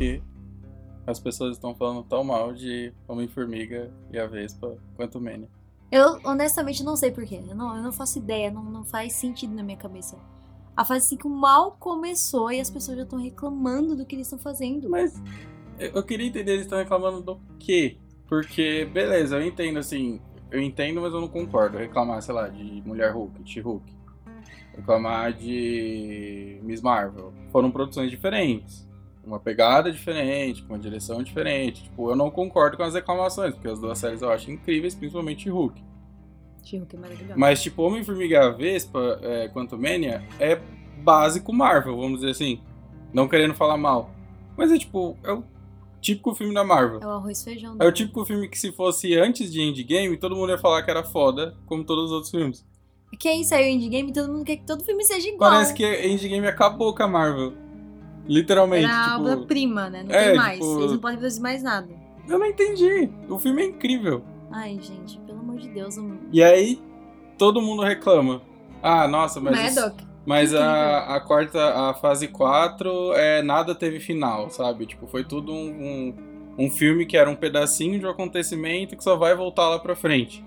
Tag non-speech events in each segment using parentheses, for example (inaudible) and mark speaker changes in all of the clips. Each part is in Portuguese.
Speaker 1: que as pessoas estão falando tão mal de Homem-Formiga e a Vespa quanto Mania.
Speaker 2: Eu honestamente não sei porquê. Eu não, eu não faço ideia, não, não faz sentido na minha cabeça. A fase 5 mal começou e as pessoas já estão reclamando do que eles estão fazendo.
Speaker 1: Mas eu eu queria entender, eles estão reclamando do quê? Porque, beleza, eu entendo assim, eu entendo, mas eu não concordo. Reclamar, sei lá, de Mulher Hulk, She-Hulk. Reclamar de Miss Marvel. Foram produções diferentes. Uma pegada diferente, com uma direção diferente. Tipo, eu não concordo com as reclamações, porque as duas séries eu acho incríveis, principalmente Hulk.
Speaker 2: She-Hulk é maravilhoso.
Speaker 1: Mas, tipo, Homem-Formiga e a Vespa, é, quanto Mania, é básico Marvel, vamos dizer assim. Não querendo falar mal. Mas é tipo, é o típico filme da Marvel.
Speaker 2: É o arroz feijão.
Speaker 1: É o típico filme que se fosse antes de Endgame, todo mundo ia falar que era foda, como todos os outros filmes.
Speaker 2: Que aí saiu Endgame e todo mundo quer que todo filme seja igual.
Speaker 1: Parece que Endgame acabou com a Marvel. Literalmente,
Speaker 2: Era a
Speaker 1: tipo...
Speaker 2: obra-prima, né? Não
Speaker 1: É,
Speaker 2: tem mais.
Speaker 1: tipo-
Speaker 2: Eles não podem produzir mais nada.
Speaker 1: Eu não entendi. O filme é incrível.
Speaker 2: Ai, gente, pelo amor de Deus. Um...
Speaker 1: E aí, todo mundo reclama. Ah, nossa, mas... Mas a, a quarta, a fase 4, é, nada teve final, sabe? Tipo, foi tudo um, um, um filme que era um pedacinho de um acontecimento que só vai voltar lá pra frente.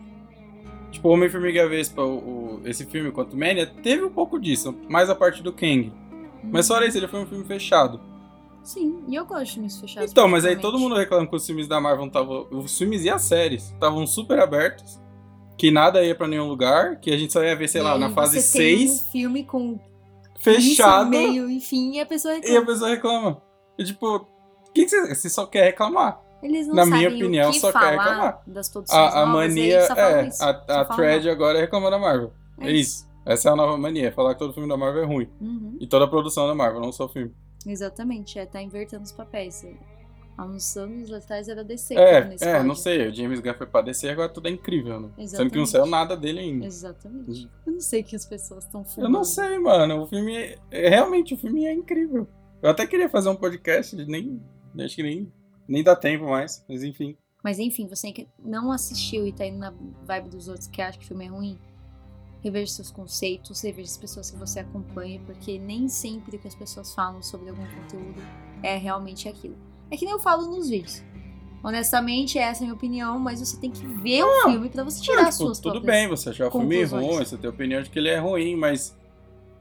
Speaker 1: Tipo, Homem-Formiga a Vespa, o, o- esse filme, quanto Mania, teve um pouco disso, mais a parte do Kang. Mas fora isso, ele foi um filme fechado.
Speaker 2: Sim, e eu gosto de filmes fechados.
Speaker 1: Então, mas aí todo mundo reclama que os filmes da Marvel estavam. Os filmes e as séries estavam super abertos, que nada ia pra nenhum lugar, que a gente só ia ver, sei
Speaker 2: E
Speaker 1: lá,
Speaker 2: aí
Speaker 1: na fase
Speaker 2: você tem
Speaker 1: 6,
Speaker 2: um filme com
Speaker 1: fechado.
Speaker 2: meio, enfim, e a pessoa
Speaker 1: E a
Speaker 2: reclama.
Speaker 1: pessoa reclama. E tipo, o que, que você, você só quer reclamar?
Speaker 2: Eles não
Speaker 1: na minha opinião, só quer reclamar.
Speaker 2: das produções
Speaker 1: A, a
Speaker 2: novas,
Speaker 1: mania é.
Speaker 2: isso.
Speaker 1: A, a thread
Speaker 2: mal.
Speaker 1: agora é reclamar da Marvel. É isso. Essa é a nova mania, falar que todo filme da Marvel é ruim.
Speaker 2: Uhum,
Speaker 1: E toda a produção da Marvel, não só o filme.
Speaker 2: exatamente, é, tá invertendo os papéis. Há uns anos atrás era DC.
Speaker 1: É,
Speaker 2: nesse
Speaker 1: é, não sei. O James Gunn foi pra descer agora tudo é incrível, né? Sendo que não
Speaker 2: Exatamente.
Speaker 1: saiu nada dele ainda.
Speaker 2: Exatamente. Eu não sei o que as pessoas estão
Speaker 1: Eu
Speaker 2: fumando.
Speaker 1: não sei, mano. O filme. É, é- realmente, o filme é incrível. Eu até queria fazer um podcast, nem. Acho que nem, nem dá tempo mais, mas enfim.
Speaker 2: Mas enfim, você que não assistiu e tá indo na vibe dos outros que acha que o filme é ruim, reveja seus conceitos, reveja as pessoas que você acompanha, porque nem sempre o que as pessoas falam sobre algum conteúdo é realmente aquilo. É que nem eu falo nos vídeos. Honestamente, essa é a minha opinião, mas você tem que ver o filme pra você tirar
Speaker 1: Não,
Speaker 2: as
Speaker 1: tipo,
Speaker 2: suas
Speaker 1: tudo bem você achar o filme ruim, você ter a opinião de que ele é ruim, mas.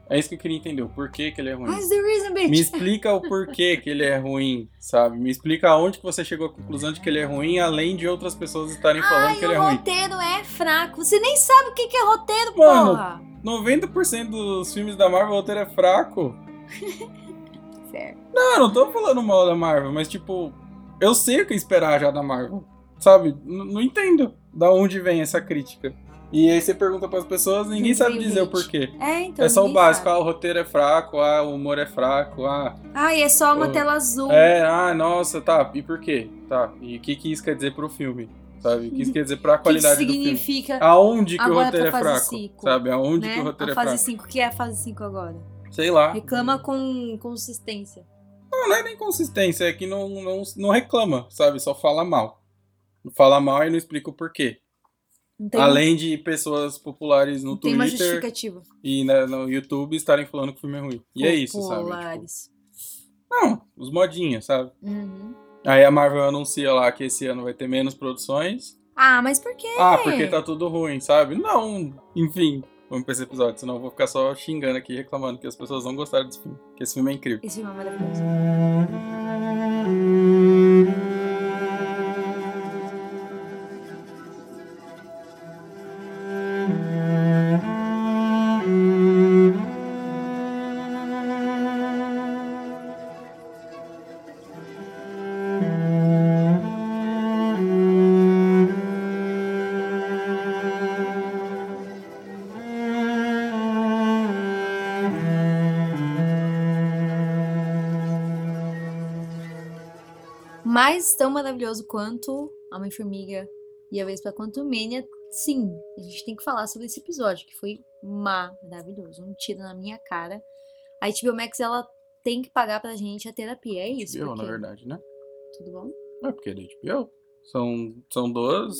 Speaker 1: É isso que eu queria entender, o porquê que ele é ruim.
Speaker 2: Mas the reason, bitch!
Speaker 1: Me explica o porquê que ele é ruim, sabe? Me explica aonde que você chegou à conclusão de que ele é ruim, além de outras pessoas estarem falando
Speaker 2: Ai,
Speaker 1: que ele é
Speaker 2: o
Speaker 1: ruim.
Speaker 2: roteiro é fraco. Você nem sabe o que que é roteiro,
Speaker 1: Mano,
Speaker 2: porra!
Speaker 1: 90% dos filmes da Marvel o roteiro é fraco. (laughs)
Speaker 2: Fair.
Speaker 1: Não, eu não tô falando mal da Marvel, mas tipo, eu sei o que esperar já da Marvel. Sabe? N- não entendo da onde vem essa crítica. E aí você pergunta pras pessoas, ninguém
Speaker 2: Não
Speaker 1: sabe dizer o
Speaker 2: hate.
Speaker 1: porquê.
Speaker 2: É, então.
Speaker 1: é só o básico,
Speaker 2: sabe.
Speaker 1: ah, o roteiro é fraco, ah, o humor é fraco, ah.
Speaker 2: Ai, é só uma
Speaker 1: Oh.
Speaker 2: tela azul.
Speaker 1: É, ah, nossa, tá, e por quê? Tá, e o que, que isso quer dizer pro filme? Sabe? O que isso quer dizer pra (laughs)
Speaker 2: O que
Speaker 1: qualidade do filme?
Speaker 2: significa
Speaker 1: Aonde que o roteiro é
Speaker 2: fase
Speaker 1: fraco?
Speaker 2: cinco,
Speaker 1: Sabe? Aonde
Speaker 2: né?
Speaker 1: que o roteiro
Speaker 2: a
Speaker 1: é
Speaker 2: fase
Speaker 1: fraco?
Speaker 2: 5, que é a fase 5 agora?
Speaker 1: Sei lá.
Speaker 2: Reclama com consistência.
Speaker 1: Não, não é nem consistência, é que não, não, não reclama, sabe? Só fala mal. Fala mal e não explica o porquê.
Speaker 2: Tem,
Speaker 1: Além de pessoas populares no
Speaker 2: não tem uma
Speaker 1: Twitter
Speaker 2: justificativa.
Speaker 1: e na- no YouTube estarem falando que o filme é ruim. E é isso, sabe? Tipo,
Speaker 2: Populares.
Speaker 1: não, os modinhos, sabe?
Speaker 2: Uhum.
Speaker 1: Aí a Marvel anuncia lá que esse ano vai ter menos produções.
Speaker 2: Ah, mas por quê?
Speaker 1: Ah, porque tá tudo ruim, sabe? Não, enfim. Vamos pra esse episódio, senão eu vou ficar só xingando aqui, reclamando que as pessoas não gostaram desse filme. Que esse filme é incrível.
Speaker 2: Esse filme é maravilhoso. Tão maravilhoso quanto Homem-Formiga e a Vespa Quantumania, sim, a gente tem que falar sobre esse episódio, que foi maravilhoso. Um tiro na minha cara. A HBO Max, ela tem que pagar pra gente a terapia, é isso?
Speaker 1: HBO,
Speaker 2: porque...
Speaker 1: na verdade, né?
Speaker 2: Tudo bom?
Speaker 1: É porque é da HBO. São, são duas,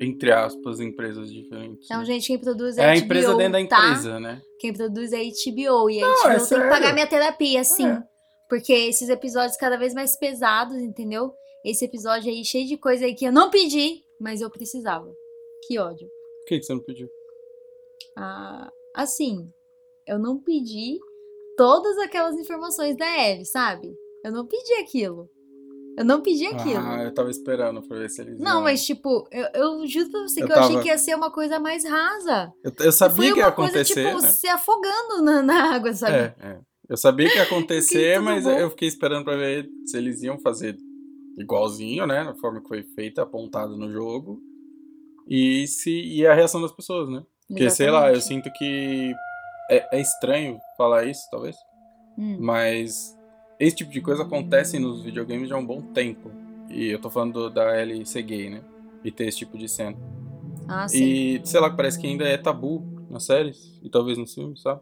Speaker 1: entre aspas, empresas diferentes.
Speaker 2: Então,
Speaker 1: né?
Speaker 2: gente, quem produz é,
Speaker 1: é a
Speaker 2: HBO,
Speaker 1: empresa dentro da
Speaker 2: tá?
Speaker 1: empresa, né?
Speaker 2: Quem produz é a HBO, e a
Speaker 1: Não,
Speaker 2: HBO
Speaker 1: é
Speaker 2: tem que pagar minha terapia, sim.
Speaker 1: É.
Speaker 2: Porque esses episódios cada vez mais pesados, entendeu? Esse episódio aí cheio de coisa aí que eu não pedi, mas eu precisava. Que ódio.
Speaker 1: Por que, que você não pediu?
Speaker 2: Ah, assim, eu não pedi todas aquelas informações da Ellie, sabe? Eu não pedi aquilo. Eu não pedi aquilo.
Speaker 1: Ah, eu tava esperando pra ver se eles.
Speaker 2: Não,
Speaker 1: iam-
Speaker 2: mas tipo, eu, eu juro pra você
Speaker 1: Eu
Speaker 2: que eu achei
Speaker 1: tava-
Speaker 2: que ia ser uma coisa mais rasa.
Speaker 1: Eu, eu sabia que ia
Speaker 2: uma coisa,
Speaker 1: acontecer.
Speaker 2: tipo,
Speaker 1: né?
Speaker 2: se afogando na, na água, sabe?
Speaker 1: É, é. Eu sabia que ia (laughs) acontecer, mas
Speaker 2: bom.
Speaker 1: eu fiquei esperando pra ver se eles iam fazer igualzinho, né? Na forma que foi feita, apontado no jogo. E se e a reação das pessoas, né? Porque, sei lá, eu
Speaker 2: Exatamente.
Speaker 1: sinto que é, é estranho falar isso, talvez.
Speaker 2: Hum,
Speaker 1: Mas esse tipo de coisa acontece nos videogames já há um bom tempo. E eu tô falando do- da Ellie ser gay, né? E ter esse tipo de cena.
Speaker 2: Ah, sim.
Speaker 1: E sei lá, parece que ainda é tabu nas séries e talvez nos filmes, sabe?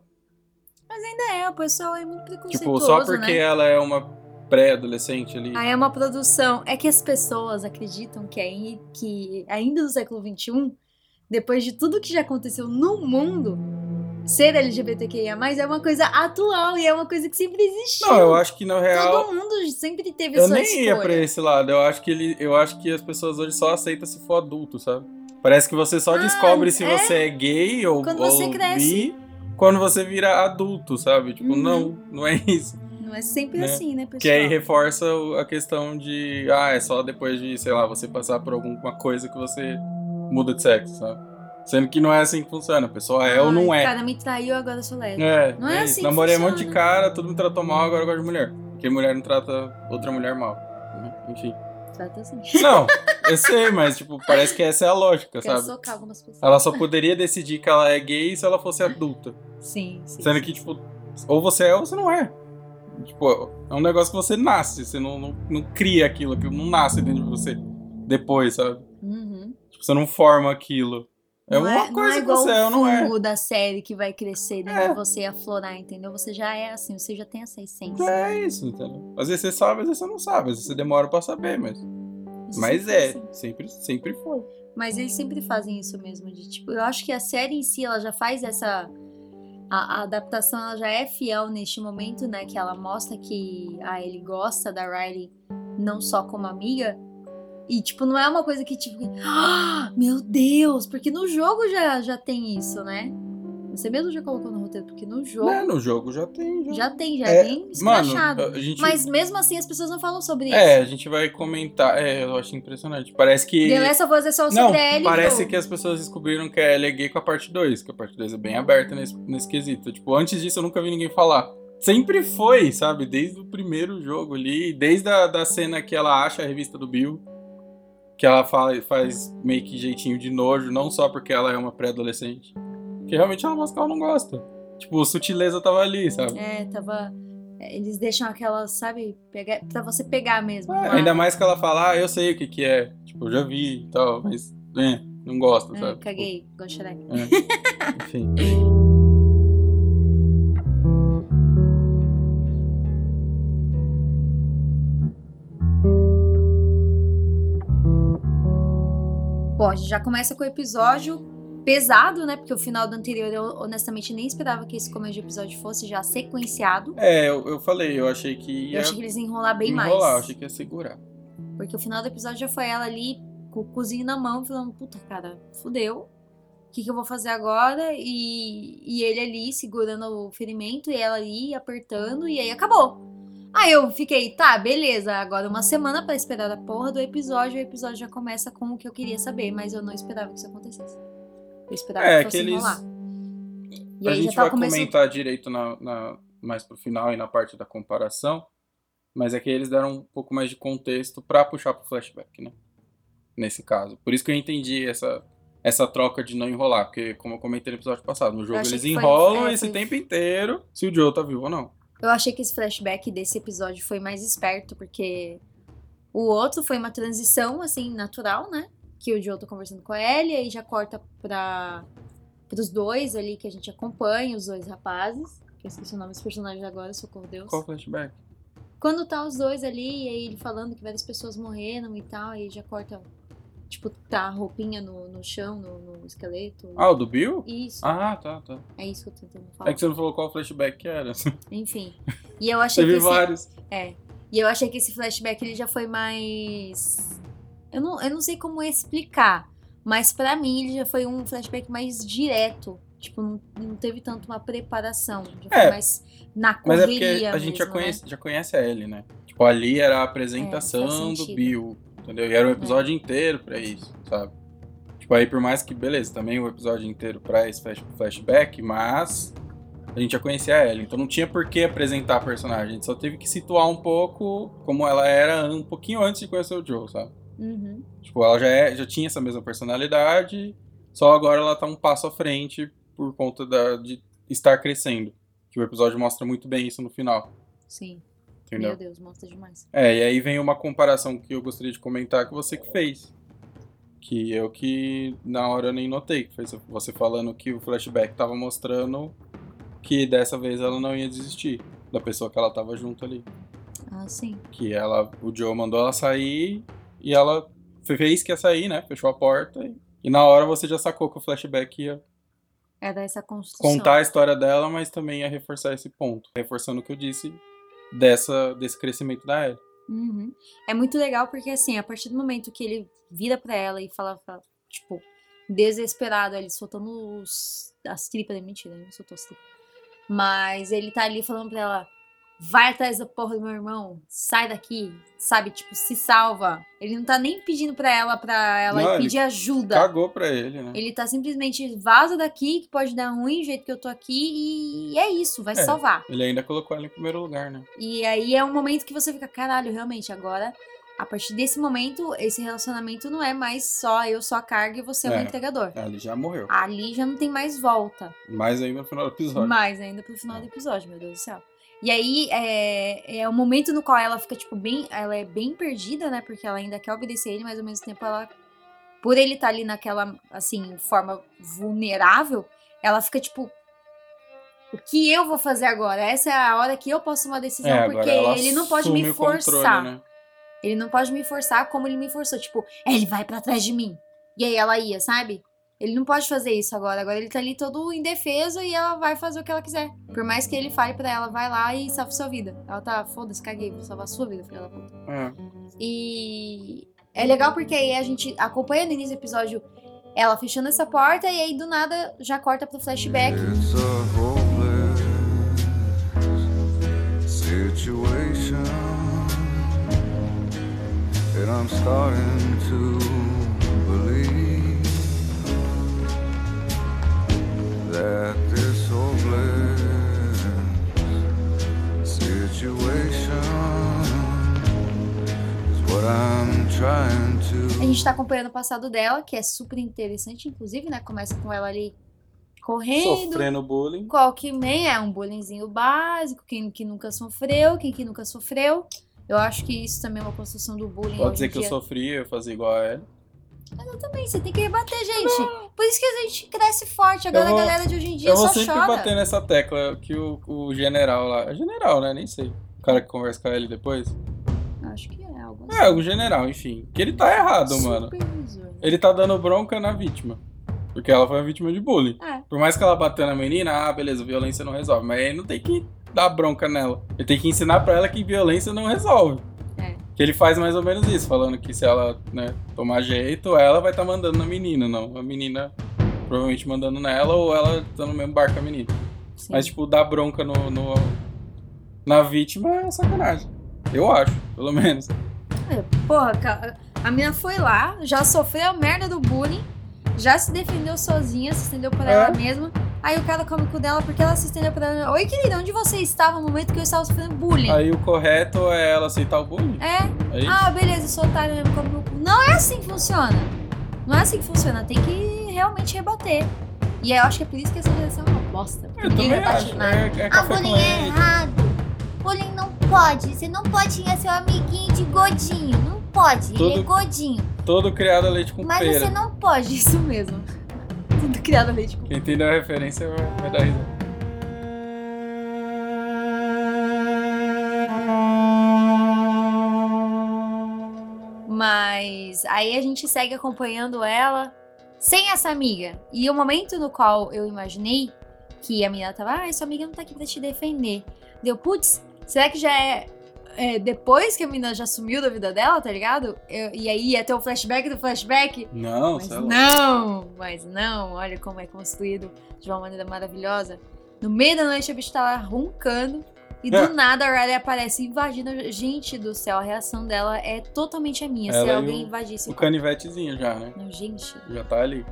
Speaker 2: É, o pessoal é muito preconceituoso,
Speaker 1: Tipo, só porque
Speaker 2: né?
Speaker 1: ela é uma pré-adolescente ali.
Speaker 2: Aí é uma produção. É que as pessoas acreditam que, aí, que ainda no século XXI, depois de tudo que já aconteceu no mundo, ser LGBTQIA é uma coisa atual e é uma coisa que sempre existiu.
Speaker 1: Não, eu acho que na real.
Speaker 2: Todo mundo sempre teve
Speaker 1: Eu
Speaker 2: sua
Speaker 1: nem
Speaker 2: escolha.
Speaker 1: ia pra esse lado. Eu acho que ele, eu acho que as pessoas hoje só aceitam se for adulto, sabe? Parece que você só
Speaker 2: Ah,
Speaker 1: descobre se
Speaker 2: é?
Speaker 1: você é gay ou,
Speaker 2: Quando
Speaker 1: ou bi quando você vira adulto, sabe? Tipo,
Speaker 2: Uhum.
Speaker 1: não, não é isso.
Speaker 2: Não é sempre
Speaker 1: Né?
Speaker 2: assim, né, pessoal?
Speaker 1: Que aí reforça o- a questão de, ah, é só depois de, sei lá, você passar por alguma coisa que você muda de sexo, sabe? Sendo que não é assim que funciona. A pessoa é ou não
Speaker 2: Ai,
Speaker 1: é.
Speaker 2: cara me traiu, agora eu sou lésbica.
Speaker 1: É,
Speaker 2: Não é
Speaker 1: isso.
Speaker 2: assim
Speaker 1: Namorei um monte de cara, todo me tratou mal, agora eu gosto de mulher. Porque mulher não trata outra mulher mal. né? Enfim.
Speaker 2: Trata assim.
Speaker 1: Não, eu (laughs) sei, mas tipo, parece que essa é a lógica,
Speaker 2: Quero
Speaker 1: sabe?
Speaker 2: socar algumas pessoas.
Speaker 1: Ela só poderia decidir que ela é gay se ela fosse adulta.
Speaker 2: Sim, sim.
Speaker 1: Sendo que, tipo, ou você é ou você não é. Tipo, é um negócio que você nasce, você não, não, não cria aquilo, aquilo não nasce dentro de você depois, sabe?
Speaker 2: Uhum.
Speaker 1: Tipo, você não forma aquilo. É
Speaker 2: Não
Speaker 1: uma
Speaker 2: não
Speaker 1: coisa
Speaker 2: é
Speaker 1: que
Speaker 2: igual
Speaker 1: você é não é.
Speaker 2: da série que vai crescer dentro
Speaker 1: É.
Speaker 2: de você e aflorar, entendeu? Você já é assim, você já tem essa essência.
Speaker 1: É isso, entendeu? Às vezes você sabe, às vezes você não sabe, às vezes você demora pra saber, mas.
Speaker 2: Isso
Speaker 1: Mas
Speaker 2: sempre
Speaker 1: é,
Speaker 2: assim.
Speaker 1: sempre, sempre foi.
Speaker 2: Mas eles sempre fazem isso mesmo, de tipo, eu acho que a série em si, ela já faz essa a, a adaptação, ela já é fiel neste momento, né, que ela mostra que a ele gosta da Riley não só como amiga, e tipo, não é uma coisa que tipo, ah, meu Deus, porque no jogo já já tem isso, né? Você mesmo já colocou no roteiro, porque no jogo
Speaker 1: Né, no jogo já tem. Já,
Speaker 2: já tem, já
Speaker 1: É,
Speaker 2: é bem escrachado.
Speaker 1: Mano, a gente.
Speaker 2: Mas mesmo assim as pessoas não falam sobre
Speaker 1: É, a
Speaker 2: isso.
Speaker 1: gente vai comentar. É, eu acho impressionante. Parece que.
Speaker 2: The Last of Us é só
Speaker 1: Não,
Speaker 2: sobre a Ellie.
Speaker 1: parece que as pessoas descobriram que a Ellie é gay com a parte 2, que a parte 2 é bem aberta nesse, nesse quesito. Tipo, antes disso eu nunca vi ninguém falar. Sempre foi, sabe? Desde o primeiro jogo ali, desde a da cena que ela acha a revista do Bill, que ela fala, faz meio que jeitinho de nojo, não só porque ela é uma pré-adolescente. Que realmente ela não gosta. Tipo, sutileza tava ali, sabe?
Speaker 2: É, tava. é, Eles deixam aquela, sabe, pegar, pra você pegar mesmo.
Speaker 1: É, ainda mais que ela fala, ah, eu sei o que que é. Tipo, eu já vi e tal, mas, é, não gosto,
Speaker 2: É,
Speaker 1: sabe?
Speaker 2: caguei.
Speaker 1: Tipo, é. Enfim.
Speaker 2: Bom, a gente já começa com o episódio pesado, né? Porque o final do anterior eu honestamente nem esperava que esse começo de episódio fosse já sequenciado.
Speaker 1: É, eu, eu falei, eu achei que ia
Speaker 2: Eu achei que eles iam enrolar bem
Speaker 1: enrolar,
Speaker 2: mais.
Speaker 1: achei que ia segurar.
Speaker 2: Porque o final do episódio já foi ela ali com o cozinho na mão, falando, puta, cara, fudeu. O que, que eu vou fazer agora? E, e ele ali segurando o ferimento e ela ali apertando, e aí acabou. Aí eu fiquei, tá, beleza, agora uma semana pra esperar a porra do episódio, o episódio já começa com o que eu queria saber, mas eu não esperava que isso acontecesse. Eu esperava
Speaker 1: É,
Speaker 2: que fosse
Speaker 1: eles-
Speaker 2: enrolar. E
Speaker 1: a gente
Speaker 2: tá
Speaker 1: vai
Speaker 2: começando.
Speaker 1: comentar direito na, na- mais pro final e na parte da comparação, mas é que eles deram um pouco mais de contexto pra puxar pro flashback, né? Nesse caso. Por isso que eu entendi essa, essa troca de não enrolar, porque como eu comentei no episódio passado, no jogo eles
Speaker 2: que foi-
Speaker 1: enrolam
Speaker 2: é,
Speaker 1: esse
Speaker 2: foi-
Speaker 1: tempo inteiro se o Joe tá vivo ou não.
Speaker 2: Eu achei que esse flashback desse episódio foi mais esperto, porque o outro foi uma transição, assim, natural, né? Que o Joe tá conversando com a Ellie, aí já corta pra, pros dois ali que a gente acompanha, os dois rapazes. Que eu esqueci o nome dos personagens agora, socorro Deus.
Speaker 1: Qual flashback?
Speaker 2: Quando tá os dois ali, e aí ele falando que várias pessoas morreram e tal, aí já corta, tipo, tá a roupinha no, no chão, no, no esqueleto.
Speaker 1: Ah, o do Bill?
Speaker 2: Isso,
Speaker 1: Ah, tá, tá.
Speaker 2: é isso que eu tô tentando falar.
Speaker 1: É que você não falou qual flashback que era. (laughs)
Speaker 2: Enfim. E eu achei
Speaker 1: Teve
Speaker 2: que esse,
Speaker 1: vários.
Speaker 2: é. E eu achei que esse flashback ele já foi mais eu não, eu não sei como explicar, mas pra mim ele já foi um flashback mais direto. Tipo, não, não teve tanto uma preparação. Já foi
Speaker 1: É.
Speaker 2: mais na
Speaker 1: Mas é
Speaker 2: correria
Speaker 1: porque a gente já
Speaker 2: mesmo,
Speaker 1: conhece, já conhece a Ellie, né? Tipo, ali era a
Speaker 2: É,
Speaker 1: apresentação
Speaker 2: faz
Speaker 1: do.
Speaker 2: É.
Speaker 1: Bill, entendeu? E era um episódio inteiro pra isso, sabe? Tipo, aí por mais que, beleza, também o episódio inteiro pra esse flash- flashback, mas a gente já conhecia a Ellie, então não tinha por que apresentar a personagem, a gente só teve que situar um pouco como ela era um pouquinho antes de conhecer o Joe, sabe?
Speaker 2: Uhum.
Speaker 1: Tipo, ela já, é, já tinha essa mesma personalidade, só agora ela tá um passo à frente por conta da, de estar crescendo. Que o episódio mostra muito bem isso no final,
Speaker 2: Sim.
Speaker 1: entendeu?
Speaker 2: Meu Deus, mostra demais.
Speaker 1: É, e aí vem uma comparação que eu gostaria de comentar que você que fez. Que eu que na hora nem notei. Que foi você falando que o flashback tava mostrando que dessa vez ela não ia desistir da pessoa que ela tava junto ali.
Speaker 2: Ah, sim.
Speaker 1: Que ela, o Joe mandou ela sair e ela fez que ia sair, né? Fechou a porta e, e na hora você já sacou que o flashback ia
Speaker 2: Era essa construção.
Speaker 1: contar a história dela, mas também ia reforçar esse ponto. Reforçando o que eu disse dessa, desse crescimento da Ellie.
Speaker 2: Uhum. É muito legal porque, assim, a partir do momento que ele vira pra ela e fala, fala, tipo, desesperado, ele soltando os, as tripas, é mentira, ele não soltou as tripas. Mas ele tá ali falando pra ela, vai atrás da porra do meu irmão, sai daqui, sabe, tipo, se salva. Ele não tá nem pedindo pra ela, pra ela
Speaker 1: Não,
Speaker 2: pedir ajuda.
Speaker 1: Cagou pra ele, né?
Speaker 2: Ele tá simplesmente, vaza daqui, que pode dar ruim, do jeito que eu tô aqui, e é isso, vai
Speaker 1: É.
Speaker 2: salvar.
Speaker 1: Ele ainda colocou ela em primeiro lugar, né?
Speaker 2: E aí é um momento que você fica, caralho, realmente, agora, a partir desse momento, esse relacionamento não é mais só eu sou a carga e você é, o
Speaker 1: É.
Speaker 2: entregador.
Speaker 1: Ele já morreu.
Speaker 2: Ali já não tem mais volta.
Speaker 1: Mais ainda no final do episódio.
Speaker 2: Mais ainda pro final do episódio, meu Deus do céu. E aí é, é o momento no qual ela fica, tipo, bem. Ela é bem perdida, né? Porque ela ainda quer obedecer ele, mas ao mesmo tempo ela. Por ele estar ali naquela, assim, forma vulnerável, ela fica, tipo. O que eu vou fazer agora? Essa é a hora que eu posso tomar decisão,
Speaker 1: É,
Speaker 2: porque ele não pode me
Speaker 1: o controle,
Speaker 2: forçar.
Speaker 1: né?
Speaker 2: Ele não pode me forçar como ele me forçou. Tipo, "É, ele vai pra trás de mim. E aí ela ia, sabe? Ele não pode fazer isso agora. Agora ele tá ali todo indefeso e ela vai fazer o que ela quiser. Por mais que ele fale pra ela, vai lá e salve sua vida. Ela tá, foda-se, caguei, vou salvar a sua vida, filha da puta.
Speaker 1: É.
Speaker 2: E é legal porque aí a gente acompanha no início do episódio ela fechando essa porta e aí do nada já corta pro flashback.
Speaker 3: It's a situation, and I'm starting to believe that this hopeless situation is what I'm trying
Speaker 2: A
Speaker 3: to.
Speaker 2: gente tá acompanhando o passado dela, que é super interessante, inclusive, né? Começa com ela ali correndo.
Speaker 1: Sofrendo bullying.
Speaker 2: Qual que nem é um bullyingzinho básico, quem que nunca sofreu, quem que nunca sofreu. Eu acho que isso também é uma construção do bullying.
Speaker 1: Pode dizer que eu
Speaker 2: dia.
Speaker 1: sofri, eu fazia igual a ela.
Speaker 2: Também, você tem que rebater, gente. Por isso que a gente cresce forte. Agora
Speaker 1: vou-
Speaker 2: a galera de hoje em dia
Speaker 1: Eu vou
Speaker 2: só
Speaker 1: sempre
Speaker 2: chora.
Speaker 1: bater nessa tecla que o, o general lá. É general, né? Nem sei. O cara que conversa com ele depois.
Speaker 2: Acho que é algo
Speaker 1: É, o general, enfim. Que ele tá errado, mano. Ele tá dando bronca na vítima. Porque ela foi uma vítima de bullying.
Speaker 2: É.
Speaker 1: Por mais que ela bateu na menina, ah, beleza, violência não resolve. Mas aí não tem que dar bronca nela. Ele tem que ensinar pra ela que violência não resolve.
Speaker 2: É.
Speaker 1: Que ele faz mais ou menos isso, falando que se ela né, tomar jeito, ela vai estar mandando na menina, não. A menina provavelmente mandando nela ou ela tá no mesmo barco com a menina.
Speaker 2: Sim.
Speaker 1: Mas, tipo, dar bronca no, no- na vítima é sacanagem. Eu acho, pelo menos.
Speaker 2: Porra, ca- a menina foi lá, já sofreu a merda do bullying, já se defendeu sozinha, se estendeu pra
Speaker 1: É.
Speaker 2: ela mesma. Aí o cara come com dela porque ela se estendeu pra ela. Oi, querida, onde você estava no momento que eu estava sofrendo bullying?
Speaker 1: Aí o correto é ela aceitar o bullying.
Speaker 2: É,
Speaker 1: É isso?
Speaker 2: Ah, beleza, sou otário mesmo, come no cu. Não é assim que funciona. Não é assim que funciona. Tem que realmente rebater. E eu acho que é por isso que essa geração é uma bosta.
Speaker 1: Eu também
Speaker 2: rebate
Speaker 1: acho. É, é
Speaker 4: Ah, bullying é errado. Bullying não pode. Você não pode xingar seu amiguinho de godinho. Não pode. Ele é godinho.
Speaker 1: Todo criado a leite com
Speaker 4: Mas
Speaker 1: pera.
Speaker 4: você não pode. (laughs)
Speaker 2: Isso mesmo. Tudo criado a leite com
Speaker 1: Quem entendeu a referência vai, vai dar risada.
Speaker 2: Mas aí a gente segue acompanhando ela sem essa amiga. E o momento no qual eu imaginei que a menina tava, ah, sua amiga não tá aqui pra te defender. Deu, putz, Será que já é, é, depois que a menina já sumiu da vida dela, tá ligado? Eu- e aí ia ter o flashback do flashback?
Speaker 1: Não,
Speaker 2: Mas
Speaker 1: lá.
Speaker 2: não, mas não, olha como é construído de uma maneira maravilhosa. No meio da noite a bicha tá lá roncando e do
Speaker 1: É.
Speaker 2: nada a Riley aparece invadindo. Gente do céu, a reação dela é totalmente a minha. Se
Speaker 1: Ela e
Speaker 2: alguém
Speaker 1: o-
Speaker 2: invadisse.
Speaker 1: O canivetezinho já, né?
Speaker 2: Não, gente,
Speaker 1: Já tá ali.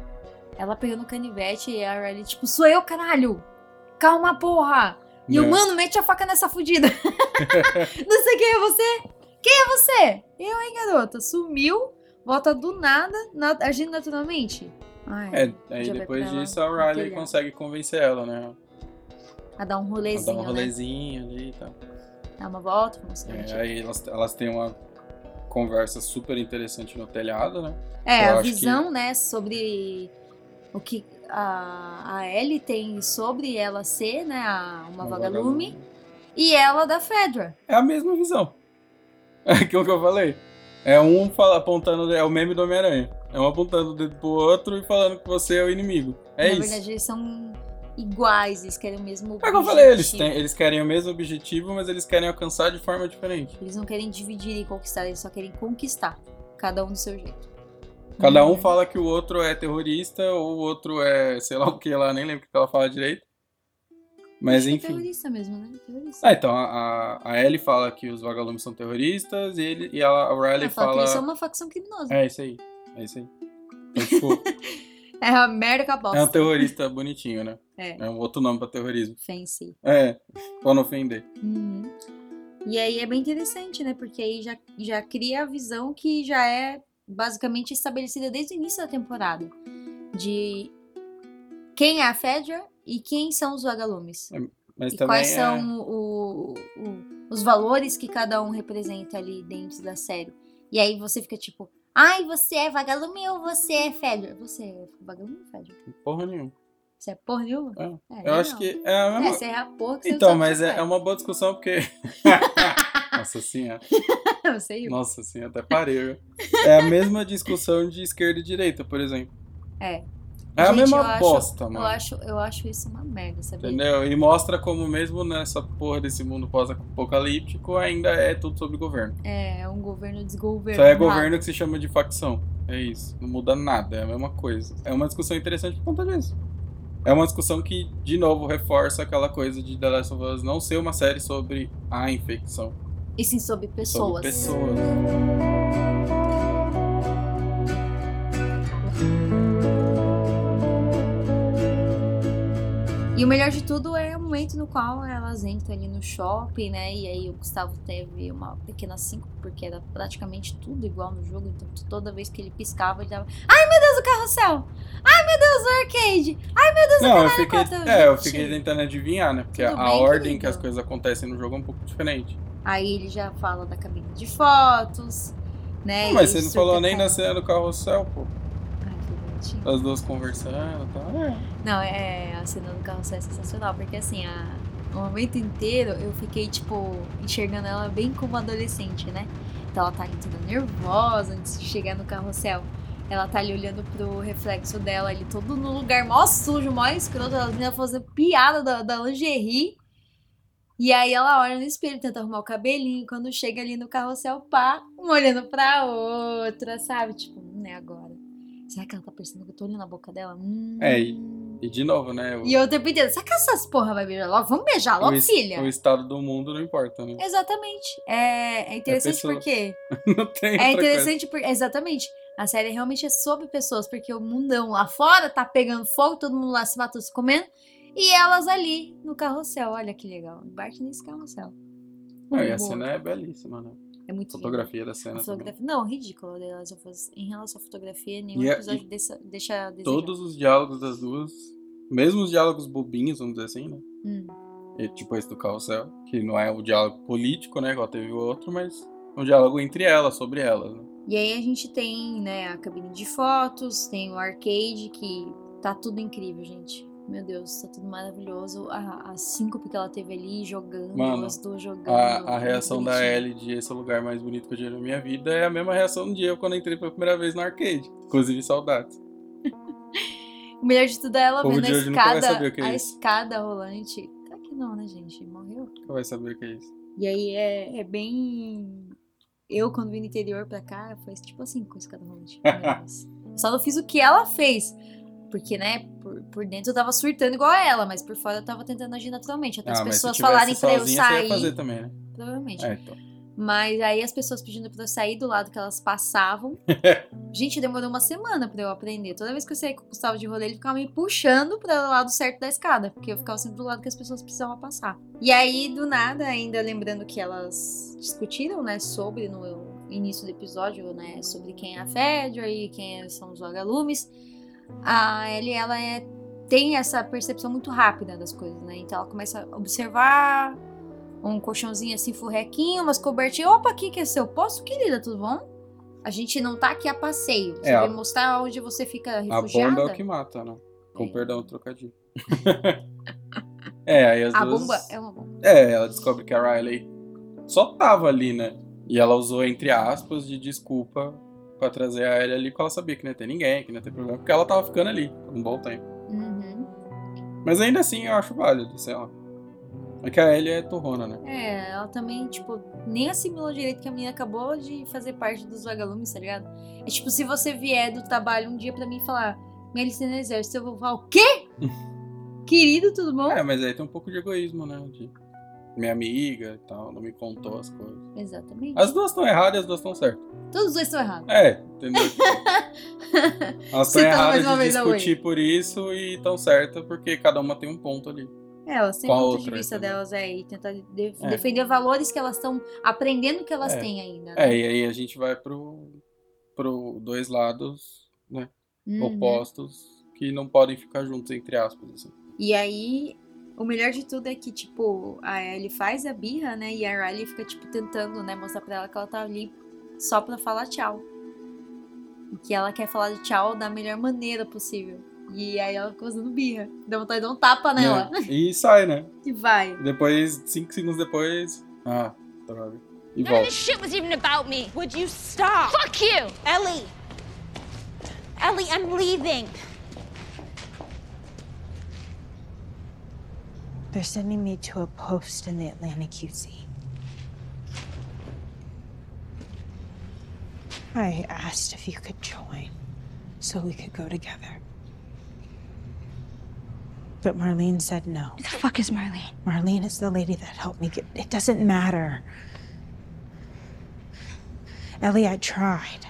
Speaker 2: ela pegando o canivete e a Riley, tipo, sou eu, caralho! Calma, porra! E o
Speaker 1: Né?
Speaker 2: mano, mete a faca nessa fudida. (laughs) Não sei quem é você. Quem é você? Eu, hein, garota? Sumiu, volta do nada, na- agindo naturalmente. Ai,
Speaker 1: É, aí depois disso a Riley
Speaker 2: telhado.
Speaker 1: consegue convencer ela, né?
Speaker 2: a dar um
Speaker 1: A dar
Speaker 2: rolezinho,
Speaker 1: um
Speaker 2: né?
Speaker 1: rolezinho ali e tal.
Speaker 2: Dar uma volta, vamos
Speaker 1: É, aí elas, elas têm uma conversa super interessante no telhado, né?
Speaker 2: É,
Speaker 1: Eu
Speaker 2: a visão, né, sobre o que a, a Ellie tem sobre ela ser, né, a- uma, vagalume, e ela da Fedra.
Speaker 1: É a mesma visão. (laughs) É aquilo que eu falei. É um fala, apontando, é o meme do Homem-Aranha. É um apontando o dedo pro outro e falando que você é o inimigo. É
Speaker 2: Na
Speaker 1: isso.
Speaker 2: verdade, eles são iguais, eles querem o mesmo
Speaker 1: É o que eu falei, eles,
Speaker 2: objetivo.
Speaker 1: têm, eles querem o mesmo objetivo, mas eles querem alcançar de forma diferente.
Speaker 2: Eles não querem dividir e conquistar, eles só querem conquistar. Cada um do seu jeito.
Speaker 1: Cada
Speaker 2: Uhum.
Speaker 1: um fala que o outro é terrorista, ou o outro é, sei lá o que lá, nem lembro o que ela fala direito. Mas
Speaker 2: É
Speaker 1: enfim.
Speaker 2: terrorista mesmo, né? Terrorista.
Speaker 1: Ah, então a, a, Ellie fala que os vagalumes são terroristas e, ele, e a, a Riley
Speaker 2: Ela fala que
Speaker 1: fala.
Speaker 2: eles são uma facção criminosa.
Speaker 1: É isso aí. É isso aí. Então, tipo, (laughs)
Speaker 2: É a merda que a bosta.
Speaker 1: é um terrorista bonitinho, né? (laughs)
Speaker 2: É.
Speaker 1: É um outro nome pra terrorismo.
Speaker 2: Fancy.
Speaker 1: É, pra não ofender.
Speaker 2: Uhum. E aí é bem interessante, né? Porque aí já, já cria a visão que já é basicamente estabelecida desde o início da temporada. De quem é a Fedra e quem são os vagalumes.
Speaker 1: Mas
Speaker 2: e quais
Speaker 1: é-
Speaker 2: são o- o- os valores que cada um representa ali dentro da série. E aí você fica tipo, ai, você é vagalume ou você é Fedra? Você é vagalume ou Fedra?
Speaker 1: porra nenhuma.
Speaker 2: Você é porra nenhuma?
Speaker 1: É.
Speaker 2: É,
Speaker 1: Eu acho
Speaker 2: não.
Speaker 1: que é a
Speaker 2: É,
Speaker 1: mesma.
Speaker 2: você é a porra que você
Speaker 1: então, mas é, é uma boa discussão porque. (laughs) Nossa senhora. (laughs)
Speaker 2: Eu sei.
Speaker 1: Nossa senhora, até parei. (laughs) É a mesma discussão de esquerda e direita, por exemplo.
Speaker 2: É.
Speaker 1: É a
Speaker 2: Gente,
Speaker 1: mesma
Speaker 2: eu acho-
Speaker 1: bosta,
Speaker 2: Eu
Speaker 1: mano.
Speaker 2: acho, eu acho isso uma merda, sabia?
Speaker 1: Entendeu? E mostra como mesmo nessa porra desse mundo pós-apocalíptico ainda é tudo sobre governo.
Speaker 2: É, é um governo
Speaker 1: Só
Speaker 2: desgovernado.
Speaker 1: é governo que se chama de facção. É isso. Não muda nada, é a mesma coisa. É uma discussão interessante por conta disso. É uma discussão que, de novo, reforça aquela coisa de The Last of Us não ser uma série sobre a infecção.
Speaker 2: E sim sobre pessoas.
Speaker 1: Sobre pessoas.
Speaker 2: E o melhor de tudo é o momento no qual elas entram ali no shopping, né? E aí o Gustavo teve uma pequena cinco, porque era praticamente tudo igual no jogo. Então toda vez que ele piscava, ele dava. Ai meu Deus, o carrossel! Ai meu Deus, o arcade! Ai meu Deus, o
Speaker 1: Não, eu
Speaker 2: caralho
Speaker 1: fiquei, é, eu fiquei tentando adivinhar, né? Porque
Speaker 2: Tudo
Speaker 1: a ordem que as coisas acontecem no jogo é um pouco diferente.
Speaker 2: Aí ele já fala da cabine de fotos, né?
Speaker 1: Não, mas você não falou nem
Speaker 2: com-
Speaker 1: da cena do carrossel, pô.
Speaker 2: Ai, que bonitinho.
Speaker 1: As duas conversando e tal. É.
Speaker 2: Não, é, a cena do carrossel é sensacional, porque assim, a, o momento inteiro eu fiquei, tipo, enxergando ela bem como adolescente, né? Então ela tá ali toda nervosa antes de chegar no carrossel. Ela tá ali olhando pro reflexo dela ali, todo no lugar mó sujo, mó escroto, ela vinha fazendo piada da, da lingerie. E aí ela olha no espelho, tenta arrumar o cabelinho. Quando chega ali no carrossel, pá, uma olhando pra outra, sabe? Tipo, hum, é agora. Será que ela tá percebendo que eu tô olhando na boca dela? Hum.
Speaker 1: É, E de novo, né? O,
Speaker 2: E eu o tempo inteiro, será que essas porra vai beijar logo? Vamos beijar
Speaker 1: o
Speaker 2: logo,
Speaker 1: es-
Speaker 2: filha.
Speaker 1: o estado do mundo não importa, né?
Speaker 2: Exatamente. É, é interessante
Speaker 1: pessoa.
Speaker 2: porque. (laughs)
Speaker 1: Não tem
Speaker 2: É interessante porque. Exatamente. A série realmente é sobre pessoas, porque o mundão lá fora tá pegando fogo, todo mundo lá se matando, se comendo. E elas ali no carrossel. Olha que legal. Embarque nesse carrossel.
Speaker 1: Não, e a cena é belíssima, né?
Speaker 2: É muito
Speaker 1: A
Speaker 2: lindo.
Speaker 1: fotografia da cena
Speaker 2: fotografia. Não, ridículo. The Last of Us. Em relação à fotografia, nenhum
Speaker 1: E a-
Speaker 2: episódio
Speaker 1: e
Speaker 2: deixa, deixa.
Speaker 1: Todos os diálogos das duas, mesmo os diálogos bobinhos, vamos dizer assim, né?
Speaker 2: Hum.
Speaker 1: E, tipo esse do Carrossel, que não é o diálogo político, né? Igual teve o outro, mas um diálogo entre elas, sobre elas, né?
Speaker 2: E aí a gente tem, né, a cabine de fotos, tem o arcade, que tá tudo incrível, gente. Meu Deus, tá tudo maravilhoso. A, a síncope que ela teve ali jogando,
Speaker 1: Mano,
Speaker 2: as duas jogando.
Speaker 1: A, a
Speaker 2: muito
Speaker 1: reação da. Ellie de esse é o lugar mais bonito que eu já vi na minha vida é a mesma reação de eu quando entrei pela primeira vez no arcade. Inclusive, saudades. (laughs)
Speaker 2: O melhor de tudo é ela vendo a
Speaker 1: nunca
Speaker 2: escada,
Speaker 1: é
Speaker 2: a escada rolante. Claro que não, né, gente? Morreu.
Speaker 1: Você vai saber o que é isso.
Speaker 2: E aí é, é bem. Eu, quando vim do interior pra cá, foi tipo assim com escada rolante. (laughs) Só não fiz o que ela fez. Porque, né, por, por dentro eu tava surtando igual a ela, mas por fora eu tava tentando agir naturalmente. Até as
Speaker 1: Ah, se
Speaker 2: pessoas falarem pra eu
Speaker 1: sozinha, Você ia
Speaker 2: sair.
Speaker 1: fazer também, né?
Speaker 2: Provavelmente.
Speaker 1: É, então.
Speaker 2: Mas aí as pessoas pedindo pra eu sair do lado que elas passavam. (laughs) Gente, demorou uma semana pra eu aprender. Toda vez que eu saía com o Gustavo de rolê, ele ficava me puxando para o lado certo da escada. Porque eu ficava sempre do lado que as pessoas precisavam passar. E aí, do nada, ainda lembrando que elas discutiram, né, sobre no início do episódio, né, sobre quem é a Fedra e quem são os vagalumes. A Ellie, ela é, tem essa percepção muito rápida das coisas, né? Então ela começa a observar um colchãozinho assim, furrequinho, umas cobertinhas. Opa, aqui que é seu posto, querida, tudo bom? A gente não tá aqui a passeio. Você
Speaker 1: É, a-
Speaker 2: vai mostrar onde você fica
Speaker 1: A
Speaker 2: refugiada.
Speaker 1: bomba é o que mata, né? Com
Speaker 2: É.
Speaker 1: perdão, trocadilho. (laughs) é, aí as
Speaker 2: A
Speaker 1: duas...
Speaker 2: bomba é uma bomba.
Speaker 1: É, ela descobre que a Riley só tava ali, né? E ela usou, entre aspas, de desculpa pra trazer a Ellie ali, porque ela sabia que não ia ter ninguém, que não ia ter problema, porque ela tava ficando ali por um bom tempo.
Speaker 2: Uhum.
Speaker 1: Mas ainda assim, eu acho válido, sei lá. É que a Ellie é torrona, né?
Speaker 2: É, ela também, tipo, nem assimilou direito que a menina acabou de fazer parte dos vagalumes, tá ligado? É tipo, se você vier do trabalho um dia pra mim e falar, minha licença no exército, eu vou falar, o quê? (laughs) Querido, tudo bom?
Speaker 1: É, mas aí tem um pouco de egoísmo, né? De minha amiga e tal, não me contou as coisas.
Speaker 2: Exatamente.
Speaker 1: As duas estão erradas e as duas estão certas.
Speaker 2: Todos os dois estão errados.
Speaker 1: É, entendeu? (laughs) Elas estão
Speaker 2: Citando
Speaker 1: erradas de discutir por isso e estão certas porque cada uma tem um ponto ali.
Speaker 2: É, elas têm o ponto de
Speaker 1: outra,
Speaker 2: vista
Speaker 1: entendeu?
Speaker 2: delas é e tentar de-
Speaker 1: É.
Speaker 2: defender valores que elas estão aprendendo que elas
Speaker 1: É.
Speaker 2: têm ainda.
Speaker 1: É,
Speaker 2: Né?
Speaker 1: e aí a gente vai pro, pro dois lados né,
Speaker 2: Uhum.
Speaker 1: opostos que não podem ficar juntos, entre aspas. Assim.
Speaker 2: E aí, o melhor de tudo é que, tipo, a Ellie faz a birra, né? E a Riley fica, tipo, tentando, né, mostrar pra ela que ela tá ali só pra falar tchau. E que ela quer falar de tchau da melhor maneira possível. E aí ela fica fazendo birra. Dá vontade de dar um tapa nela.
Speaker 1: Né? E sai, né? (laughs)
Speaker 2: E vai.
Speaker 1: Depois, cinco segundos depois. Ah, droga. E
Speaker 5: None of
Speaker 1: volta.
Speaker 5: this shit was even about me. Would you stop? Fuck you!
Speaker 4: Ellie! Ellie, I'm leaving.
Speaker 6: They're sending me to a post in the Atlantic QC. I asked if you could join so we could go together. But Marlene said no.
Speaker 5: Who the fuck is Marlene?
Speaker 6: Marlene is the lady that helped me get. It doesn't matter. Ellie, I tried.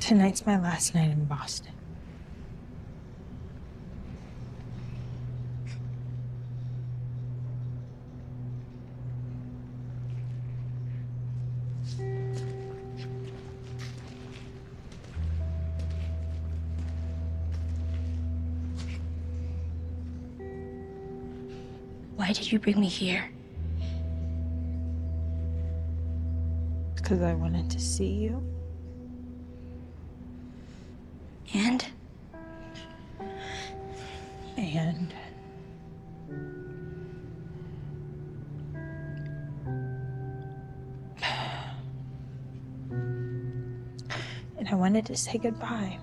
Speaker 6: Tonight's my last night in Boston.
Speaker 5: Why did you bring me here?
Speaker 6: Because I wanted to see you.
Speaker 5: And?
Speaker 6: And (sighs) and I wanted to say goodbye.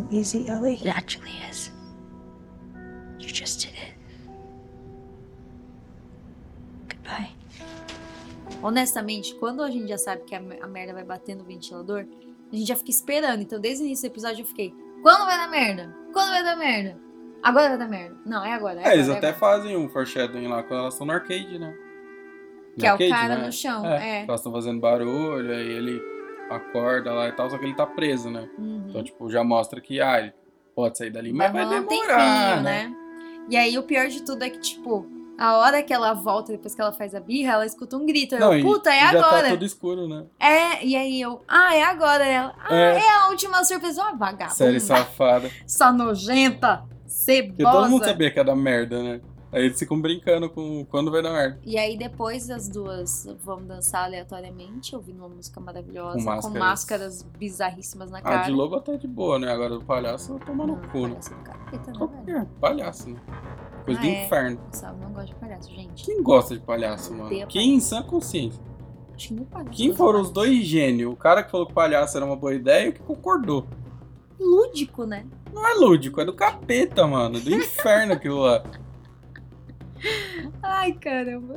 Speaker 6: Isn't easy, Ellie.
Speaker 5: It actually is. You just did it. Goodbye.
Speaker 2: Honestamente, quando a gente já sabe que a, a merda vai bater no ventilador, a gente já fica esperando. Então, desde o início do episódio, eu fiquei: quando vai dar merda? Quando vai dar merda? Agora vai dar merda. Não, é agora. É,
Speaker 1: É, eles
Speaker 2: agora, é
Speaker 1: até
Speaker 2: agora.
Speaker 1: fazem um foreshadowing lá quando elas estão no arcade, né? No
Speaker 2: Que é o
Speaker 1: arcade,
Speaker 2: cara
Speaker 1: né?
Speaker 2: no chão.
Speaker 1: É,
Speaker 2: É.
Speaker 1: Elas estão fazendo barulho, aí ele acorda lá e tal, só que ele tá preso, né?
Speaker 2: Uhum.
Speaker 1: Então, tipo, já mostra que, ah, ele pode sair dali, mas vai, demorar,
Speaker 2: tempinho,
Speaker 1: né?
Speaker 2: E aí, o pior de tudo é que, tipo, a hora que ela volta, depois que ela faz a birra, ela escuta um grito. Eu,
Speaker 1: Não, e
Speaker 2: puta, é
Speaker 1: já
Speaker 2: agora.
Speaker 1: tá tudo escuro, né?
Speaker 2: É, e aí eu, ah, é agora. Ela, ah,
Speaker 1: É.
Speaker 2: é, a última surpresa. Ó, vagabunda.
Speaker 1: Série safada.
Speaker 2: Essa nojenta,
Speaker 1: Porque todo mundo
Speaker 2: cebosa.
Speaker 1: sabia que dar merda, né? Aí eles ficam brincando com quando vai dar merda.
Speaker 2: E aí depois as duas vão dançar aleatoriamente, ouvindo uma música maravilhosa,
Speaker 1: Com
Speaker 2: com
Speaker 1: máscaras.
Speaker 2: máscaras, bizarríssimas na
Speaker 1: A
Speaker 2: cara.
Speaker 1: de lobo até de boa, né? Agora do palhaço toma no cu, né?
Speaker 2: palhaço do capeta, né?
Speaker 1: Palhaço, né? Coisa
Speaker 2: Ah,
Speaker 1: do
Speaker 2: é.
Speaker 1: inferno.
Speaker 2: Sabe, não gosto de palhaço, gente.
Speaker 1: Quem gosta de palhaço, mano? Quem em sã consciência?
Speaker 2: Acho que não palhaço.
Speaker 1: Quem foram os dois gênios? O cara que falou que palhaço era uma boa ideia e o que concordou.
Speaker 2: lúdico, né?
Speaker 1: Não é lúdico, é do capeta, mano. Do (laughs) inferno aquilo lá.
Speaker 2: Ai, caramba.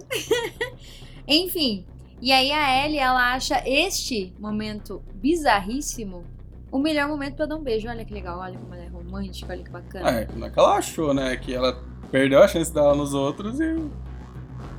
Speaker 2: (laughs) Enfim, e aí a Ellie, ela acha este momento bizarríssimo o melhor momento pra dar um beijo. Olha que legal, olha como ela é romântica, olha que bacana.
Speaker 1: É, não é que ela achou, né? Que ela perdeu a chance dela nos outros e,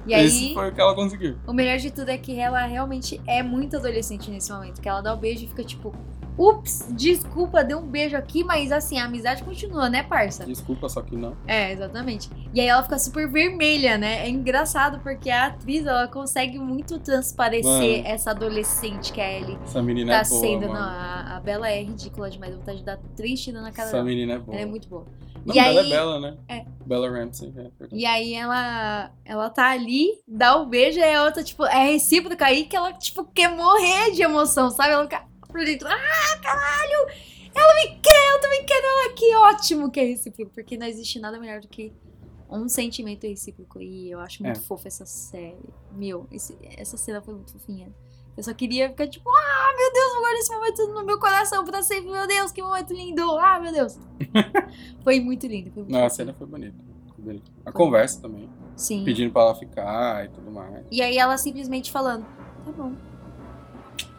Speaker 2: e
Speaker 1: esse
Speaker 2: aí,
Speaker 1: foi o que ela conseguiu.
Speaker 2: o melhor de tudo é que ela realmente é muito adolescente nesse momento. Que ela dá o beijo e fica tipo, ups, desculpa, dei um beijo aqui, mas assim, a amizade continua, né, parça?
Speaker 1: Desculpa, só que não.
Speaker 2: É, exatamente. E aí ela fica super vermelha, né? É engraçado porque a atriz, ela consegue muito transparecer
Speaker 1: Mano.
Speaker 2: essa adolescente que a Ellie
Speaker 1: Essa menina
Speaker 2: tá
Speaker 1: é boa,
Speaker 2: sendo.
Speaker 1: mano.
Speaker 2: Não, a, a Bela é ridícula demais, dá vontade de dar triste na cara
Speaker 1: Essa
Speaker 2: dela.
Speaker 1: menina é boa.
Speaker 2: Ela é muito boa.
Speaker 1: Não,
Speaker 2: E
Speaker 1: Bela
Speaker 2: aí-
Speaker 1: é Bela, né?
Speaker 2: É.
Speaker 1: Bella Ramsey, é.
Speaker 2: E aí ela, ela tá ali, dá o beijo, e a outra, tipo, é recíproca aí que ela, tipo, quer morrer de emoção, sabe? Ela fica por dentro, ah, caralho! Ela me quer, eu também quero ela aqui, ótimo que é recíproco, porque não existe nada melhor do que um sentimento recíproco. E eu acho muito
Speaker 1: É.
Speaker 2: fofa essa série. Meu, esse- essa cena foi muito fofinha. Eu só queria ficar tipo, ah, meu Deus, guardar esse momento no meu coração pra sempre. Meu Deus, que momento lindo. Ah, meu Deus. (laughs) foi muito lindo. Foi muito
Speaker 1: Não, a cena foi bonita. Foi bonita. A conversa também.
Speaker 2: Sim.
Speaker 1: Pedindo pra ela ficar e tudo mais.
Speaker 2: E aí ela simplesmente falando, tá bom.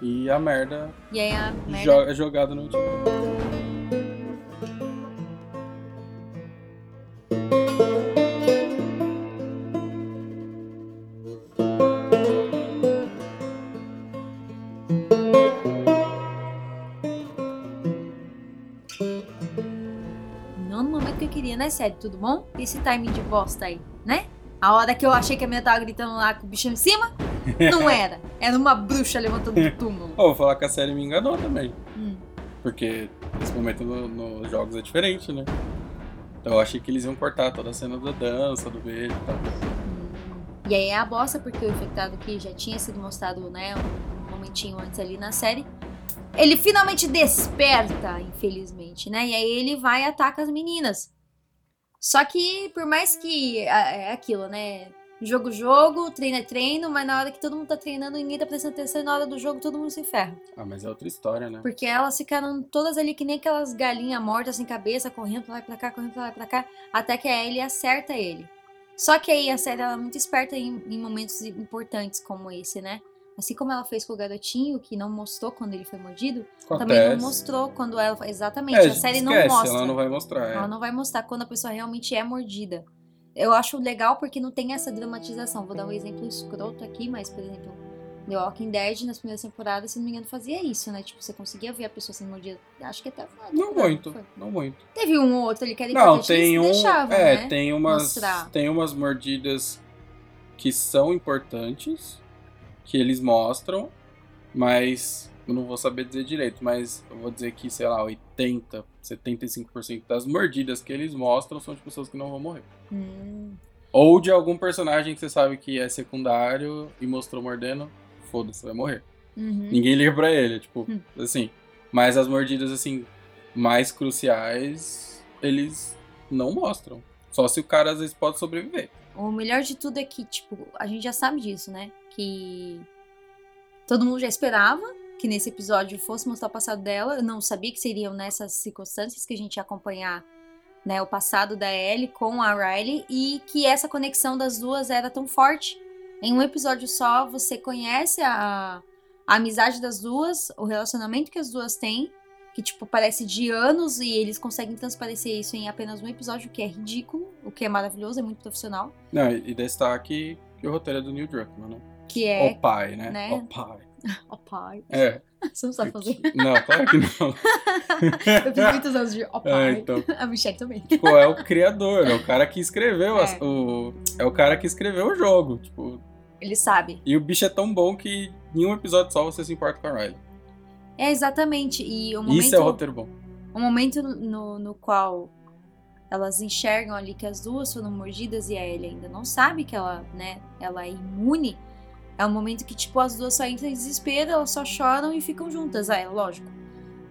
Speaker 1: E a merda,
Speaker 2: E aí a merda.
Speaker 1: jo- é jogada no último.
Speaker 2: Não no momento que eu queria, né, sério? Tudo bom? Esse timing de bosta aí, né? A hora que eu achei que a minha tava gritando lá com o bichão em cima, (laughs) não era. Era uma bruxa levantando do (laughs) túmulo.
Speaker 1: Vou falar que a série me enganou também.
Speaker 2: Hum.
Speaker 1: Porque esse momento no- nos jogos é diferente, né? Então eu achei que eles iam cortar toda a cena da dança, do beijo e tal.
Speaker 2: E aí é a bosta, porque o infectado que já tinha sido mostrado, né, um momentinho antes ali na série, ele finalmente desperta, infelizmente, né? E aí ele vai e ataca as meninas. Só que, por mais que a- é aquilo, né? Jogo, jogo, treino é treino, mas na hora que todo mundo tá treinando, ninguém tá prestando atenção, e na hora do jogo todo mundo se ferra.
Speaker 1: Ah, mas é outra história, né?
Speaker 2: Porque elas ficaram todas ali que nem aquelas galinhas mortas sem cabeça, correndo pra lá e pra cá, correndo pra lá e pra cá, até que a Ellie acerta ele. Só que aí a série ela é muito esperta em, em momentos importantes como esse, né? Assim como ela fez com o garotinho, que não mostrou quando ele foi mordido, também não
Speaker 1: Acontece.
Speaker 2: mostrou quando ela. Exatamente,
Speaker 1: É,
Speaker 2: a série
Speaker 1: esquece,
Speaker 2: não mostra.
Speaker 1: ela não vai mostrar. é.
Speaker 2: Ela não vai mostrar quando a pessoa realmente é mordida. Eu acho legal porque não tem essa dramatização. Vou dar um exemplo escroto aqui, mas, por exemplo, The Walking Dead, nas primeiras temporadas, se não me engano, fazia isso, né? Tipo, você conseguia ver a pessoa sendo mordida. Acho que até foi.
Speaker 1: Não muito, não muito.
Speaker 2: Teve um ou outro ali que era
Speaker 1: Não, tem um.
Speaker 2: deixavam,
Speaker 1: é,
Speaker 2: né?
Speaker 1: tem umas.
Speaker 2: mostrar.
Speaker 1: Tem umas mordidas que são importantes, que eles mostram, mas eu não vou saber dizer direito, mas eu vou dizer que, sei lá, 80, 75% das mordidas que eles mostram são de pessoas que não vão morrer.
Speaker 2: Hum,
Speaker 1: Ou de algum personagem que você sabe que é secundário e mostrou mordendo, foda-se, vai morrer.
Speaker 2: uhum.
Speaker 1: Ninguém liga pra ele, tipo,
Speaker 2: Hum.
Speaker 1: assim. Mas as mordidas, assim, mais cruciais, eles não mostram. Só se o cara às vezes pode sobreviver.
Speaker 2: O melhor de tudo é que, tipo, a gente já sabe disso, né? Que todo mundo já esperava que nesse episódio fosse mostrar o passado dela. Eu não sabia que seriam nessas circunstâncias que a gente ia acompanhar né, o passado da Ellie com a Riley e que essa conexão das duas era tão forte. Em um episódio só, você conhece a, a amizade das duas, o relacionamento que as duas têm, que, tipo, parece de anos e eles conseguem transparecer isso em apenas um episódio, o que é ridículo, o que é maravilhoso, é muito profissional.
Speaker 1: Não, e destaque que o roteiro é do Neil Druckmann, né?
Speaker 2: Que é.
Speaker 1: O pai, né?
Speaker 2: né?
Speaker 1: O pai. (laughs)
Speaker 2: Ó pai.
Speaker 1: É. (laughs)
Speaker 2: Você não sabe fazer. (laughs)
Speaker 1: Não, claro que não.
Speaker 2: Eu fiz muitos anos de ó
Speaker 1: É, então.
Speaker 2: A Michelle também.
Speaker 1: Tipo, é o criador, é o cara que escreveu as-
Speaker 2: É.
Speaker 1: o. É o cara que escreveu o jogo. Tipo,
Speaker 2: Ele sabe.
Speaker 1: e o bicho é tão bom que em um episódio só você se importa com a Riley.
Speaker 2: É, exatamente. E o momento,
Speaker 1: Isso é roteiro bom.
Speaker 2: o momento no, no qual elas enxergam ali que as duas foram mordidas e a Ellie ainda não sabe que ela, né, ela é imune. É um momento que, tipo, as duas só entram em desespero, elas só choram e ficam juntas. É, lógico.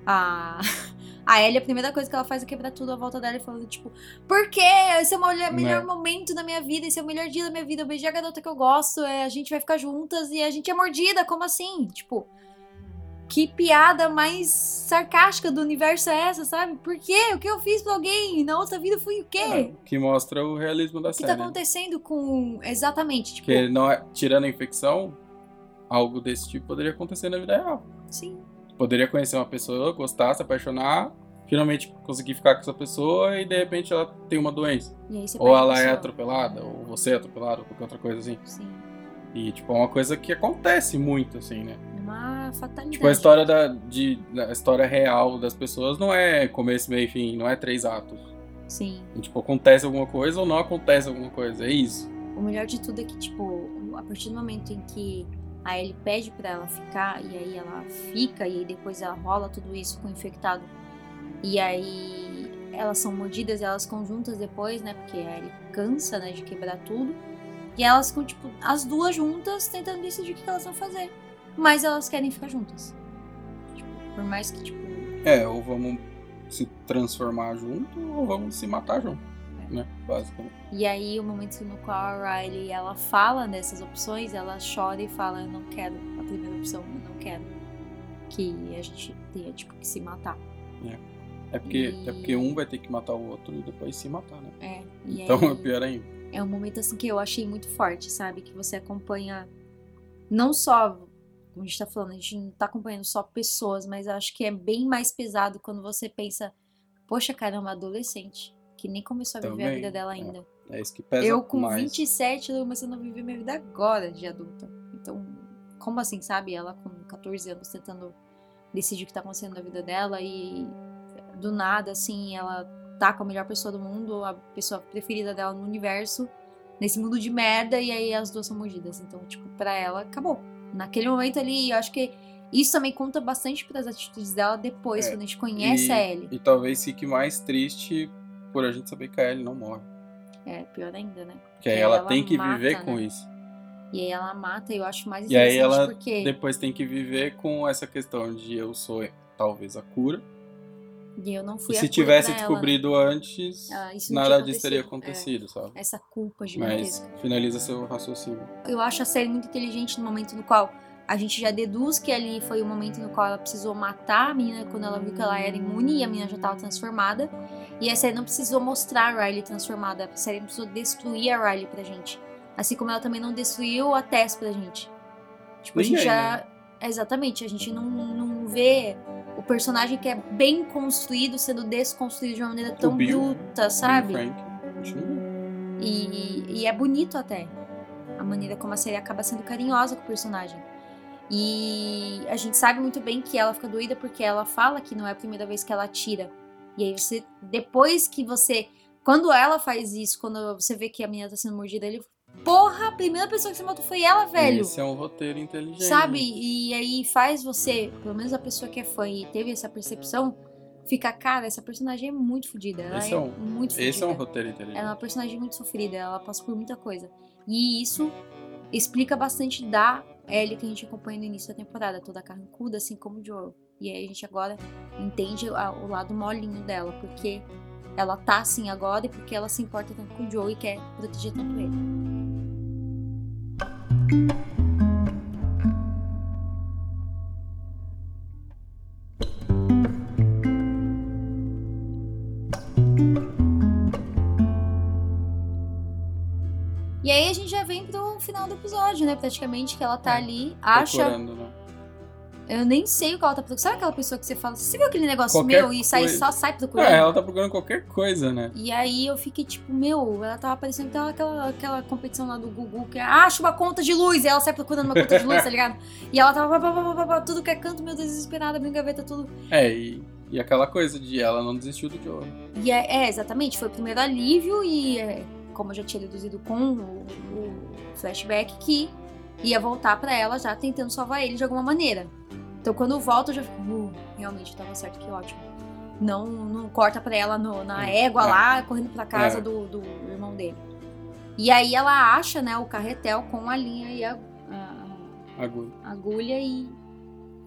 Speaker 2: A, (laughs) a Ellie, a primeira coisa que ela faz é quebrar tudo à volta dela e falando, tipo, por quê? Esse é o melhor,
Speaker 1: Né.
Speaker 2: momento da minha vida, esse é o melhor dia da minha vida. Eu beijei a garota que eu gosto, é, a gente vai ficar juntas e a gente é mordida, como assim? Tipo. Que piada mais sarcástica do universo é essa, sabe? Por quê? O que eu fiz pra alguém? Na outra vida fui o quê?
Speaker 1: Que mostra o realismo da
Speaker 2: O que tá
Speaker 1: série. né?
Speaker 2: acontecendo com. Exatamente, tipo.
Speaker 1: Porque não é, tirando a infecção, algo desse tipo poderia acontecer na vida real.
Speaker 2: Sim.
Speaker 1: Poderia conhecer uma pessoa, gostar, se apaixonar, finalmente conseguir ficar com essa pessoa e de repente ela tem uma doença.
Speaker 2: E aí você
Speaker 1: Ou ela é atropelada, ou você é atropelado, ou qualquer outra coisa assim.
Speaker 2: Sim.
Speaker 1: E, tipo, é uma coisa que acontece muito, assim, né?
Speaker 2: Uma fatalidade.
Speaker 1: Tipo, a história da, de, da história real das pessoas não é começo, meio e fim, não é três atos.
Speaker 2: Sim.
Speaker 1: E, tipo, acontece alguma coisa ou não acontece alguma coisa, é isso.
Speaker 2: O melhor de tudo é que, tipo, a partir do momento em que a Ellie pede pra ela ficar, e aí ela fica, e aí depois ela rola tudo isso com o infectado. E aí elas são mordidas e elas ficam juntas depois, né? Porque a Ellie cansa, né, de quebrar tudo. E elas ficam, tipo, as duas juntas tentando decidir o que elas vão fazer. Mas elas querem ficar juntas. Tipo, por mais que, tipo,
Speaker 1: É, ou vamos se transformar junto, ou vamos se matar junto,
Speaker 2: É.
Speaker 1: né? Basicamente.
Speaker 2: E aí, o momento no qual a Riley ela fala dessas opções, ela chora e fala: Eu não quero a primeira opção, eu não quero que a gente tenha tipo, que se matar.
Speaker 1: É porque,
Speaker 2: E-
Speaker 1: é porque um vai ter que matar o outro e depois se matar, né?
Speaker 2: É,
Speaker 1: Então
Speaker 2: aí,
Speaker 1: é pior ainda.
Speaker 2: é um momento assim que eu achei muito forte, sabe? Que você acompanha não só, como a gente tá falando, a gente não tá acompanhando só pessoas, mas eu acho que é bem mais pesado quando você pensa, poxa, cara, é uma adolescente que nem começou a viver a
Speaker 1: Também,
Speaker 2: vida dela
Speaker 1: é.
Speaker 2: ainda.
Speaker 1: É isso que pesa
Speaker 2: Eu com
Speaker 1: mais.
Speaker 2: 27 tô começando a viver minha vida agora de adulta. Então, como assim, sabe? Ela com 14 anos tentando decidir o que tá acontecendo na vida dela e do nada, assim, ela tá com a melhor pessoa do mundo, a pessoa preferida dela no universo, nesse mundo de merda, e aí as duas são mordidas. Então, tipo, pra ela, acabou. Naquele momento ali, eu acho que isso também conta bastante pras atitudes dela depois,
Speaker 1: É,
Speaker 2: quando a gente conhece
Speaker 1: e,
Speaker 2: a Ellie.
Speaker 1: E talvez fique mais triste por a gente saber que a Ellie não morre.
Speaker 2: É, pior ainda, né?
Speaker 1: Que aí
Speaker 2: Porque
Speaker 1: ela,
Speaker 2: ela
Speaker 1: tem que
Speaker 2: mata,
Speaker 1: viver com
Speaker 2: né?
Speaker 1: isso.
Speaker 2: E aí ela mata, e eu acho mais
Speaker 1: E aí ela
Speaker 2: porque...
Speaker 1: depois tem que viver com essa questão de eu sou talvez a cura.
Speaker 2: E eu não fui
Speaker 1: E se tivesse
Speaker 2: ela,
Speaker 1: descobrido antes,
Speaker 2: né? Ah,
Speaker 1: nada disso teria
Speaker 2: acontecido,
Speaker 1: acontecido, sabe?
Speaker 2: é. Essa culpa
Speaker 1: Mas
Speaker 2: gigantesca.
Speaker 1: finaliza seu raciocínio.
Speaker 2: Eu acho a série muito inteligente no momento no qual a gente já deduz que ali foi o momento no qual ela precisou matar a menina quando ela viu que ela era imune e a menina já estava transformada. E a série não precisou mostrar a Riley transformada, a série não precisou destruir a Riley pra gente. Assim como ela também não destruiu a Tess pra gente. Tipo, a gente já.
Speaker 1: né?
Speaker 2: Exatamente, a gente não, não vê o personagem que é bem construído sendo desconstruído de uma maneira tão
Speaker 1: Bill,
Speaker 2: bruta, sabe? E, e é bonito até. A maneira como a série acaba sendo carinhosa com o personagem. E a gente sabe muito bem que ela fica doída porque ela fala que não é a primeira vez que ela atira. E aí você, depois que você. Quando ela faz isso, quando você vê que a menina tá sendo mordida, ele. Porra, a primeira pessoa que você matou foi ela, velho.
Speaker 1: Esse é um roteiro inteligente.
Speaker 2: Sabe? E aí faz você, pelo menos a pessoa que é fã e teve essa percepção, fica, cara, essa personagem é muito fodida. Ela
Speaker 1: Esse
Speaker 2: é,
Speaker 1: é um-
Speaker 2: muito fodida.
Speaker 1: Esse é um roteiro inteligente.
Speaker 2: Ela é uma personagem muito sofrida, ela passa por muita coisa. E isso explica bastante da Ellie que a gente acompanha no início da temporada, toda carrancuda, assim como o Joel. E aí a gente agora entende a- o lado molinho dela, porque ela tá assim agora e porque ela se importa tanto com o Joel e quer proteger tanto ele. E aí a gente já vem pro final do episódio, né? Praticamente que ela tá
Speaker 1: É,
Speaker 2: ali, acha.
Speaker 1: Né?
Speaker 2: Eu nem sei o que ela tá procurando. Sabe aquela pessoa que você fala, você viu aquele negócio
Speaker 1: Qualquer
Speaker 2: meu e sai,
Speaker 1: coisa.
Speaker 2: só sai procurando?
Speaker 1: É, ela tá procurando qualquer coisa, né?
Speaker 2: E aí eu fiquei tipo, meu, ela tava parecendo então aquela, aquela competição lá do Gugu, que é, acha uma conta de luz, e ela sai procurando uma conta de luz, tá ligado? (laughs) E ela tava, pá, pá, pá, pá, tudo que é canto, meu Deus, desesperada, abrindo gaveta, tudo.
Speaker 1: É, e, e aquela coisa de ela não desistiu do Joe.
Speaker 2: E é, é, exatamente, foi o primeiro alívio e, é, como eu já tinha deduzido com o, o flashback, que ia voltar pra ela já tentando salvar ele de alguma maneira. Então quando volta eu já fico, uh, realmente tava certo, que ótimo. Não, não corta pra ela no- na
Speaker 1: É,
Speaker 2: égua
Speaker 1: é.
Speaker 2: lá, correndo pra casa
Speaker 1: É.
Speaker 2: do, do irmão dele. E aí ela acha, né, o carretel com a linha e a, a-
Speaker 1: Agulha.
Speaker 2: a agulha e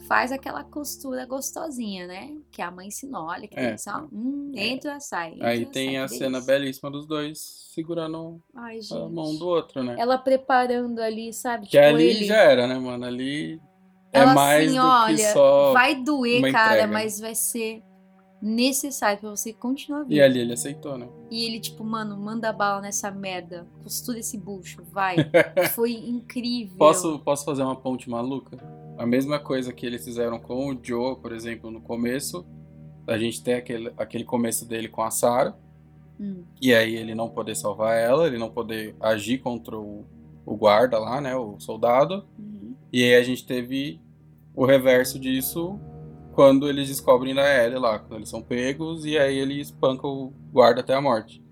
Speaker 2: faz aquela costura gostosinha, né? Que a mãe ensinou, olha que
Speaker 1: É.
Speaker 2: delícia, ó. Hum, entra, sai. entra,
Speaker 1: Aí tem
Speaker 2: sai,
Speaker 1: a cena
Speaker 2: delícia.
Speaker 1: belíssima dos dois segurando
Speaker 2: Ai,
Speaker 1: a mão do outro, né?
Speaker 2: Ela preparando ali, sabe?
Speaker 1: Que
Speaker 2: tipo,
Speaker 1: ali
Speaker 2: ele...
Speaker 1: já era, né, mano? Ali É mais
Speaker 2: assim,
Speaker 1: do
Speaker 2: olha,
Speaker 1: que só.
Speaker 2: vai doer, cara,
Speaker 1: entrega.
Speaker 2: mas vai ser necessário pra você continuar vivo.
Speaker 1: E ali ele aceitou, né?
Speaker 2: E ele, tipo, mano, manda bala nessa merda. Costura esse bucho, vai. (laughs) Foi incrível.
Speaker 1: Posso, posso fazer uma ponte maluca? A mesma coisa que eles fizeram com o Joe, por exemplo, no começo. A gente tem aquele, aquele começo dele com a Sarah.
Speaker 2: Hum.
Speaker 1: E aí ele não poder salvar ela, ele não poder agir contra o, o guarda lá, né? O soldado.
Speaker 2: Uhum.
Speaker 1: E aí a gente teve o reverso disso quando eles descobrem da Ellie lá, quando eles são pegos e aí ele espanca o guarda até a morte.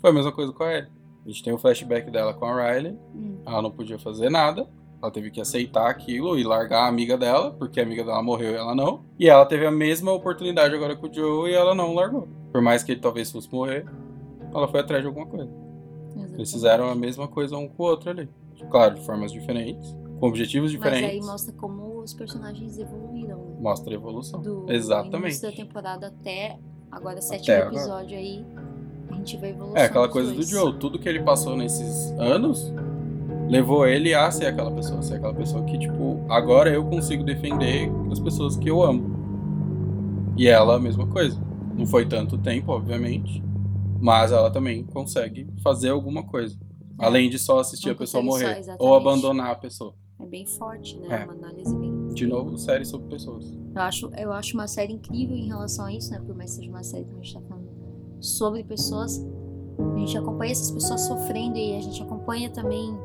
Speaker 1: Foi a mesma coisa com a Ellie. A gente tem o flashback dela com a Riley,
Speaker 2: Hum.
Speaker 1: ela não podia fazer nada, ela teve que aceitar aquilo e largar a amiga dela, porque a amiga dela morreu e ela não. E ela teve a mesma oportunidade agora com o Joe e ela não largou. Por mais que ele talvez fosse morrer, ela foi atrás de alguma coisa. Eles
Speaker 2: Exatamente.
Speaker 1: fizeram a mesma coisa um com o outro ali. Claro, de formas diferentes, com objetivos
Speaker 2: Mas aí
Speaker 1: diferentes.
Speaker 2: mostra como os personagens evoluíram. né?
Speaker 1: Mostra a evolução.
Speaker 2: Do
Speaker 1: Exatamente.
Speaker 2: início da temporada até agora, sétimo
Speaker 1: Até agora.
Speaker 2: episódio aí. A gente vê a evolução.
Speaker 1: É aquela coisa do
Speaker 2: dois.
Speaker 1: Joe. Tudo que ele passou nesses anos levou ele a ser aquela pessoa. Ser aquela pessoa que, tipo, agora eu consigo defender as pessoas que eu amo. E ela, a mesma coisa. Não foi tanto tempo, obviamente. Mas ela também consegue fazer alguma coisa.
Speaker 2: É.
Speaker 1: Além de só assistir
Speaker 2: Não
Speaker 1: a pessoa
Speaker 2: só,
Speaker 1: morrer.
Speaker 2: exatamente.
Speaker 1: ou abandonar a pessoa.
Speaker 2: É bem forte, né?
Speaker 1: É.
Speaker 2: Uma análise bem.
Speaker 1: De novo, série sobre pessoas.
Speaker 2: Eu acho, eu acho uma série incrível em relação a isso, né? Por mais que seja uma série que a gente tá falando sobre pessoas. A gente acompanha essas pessoas sofrendo e a gente acompanha também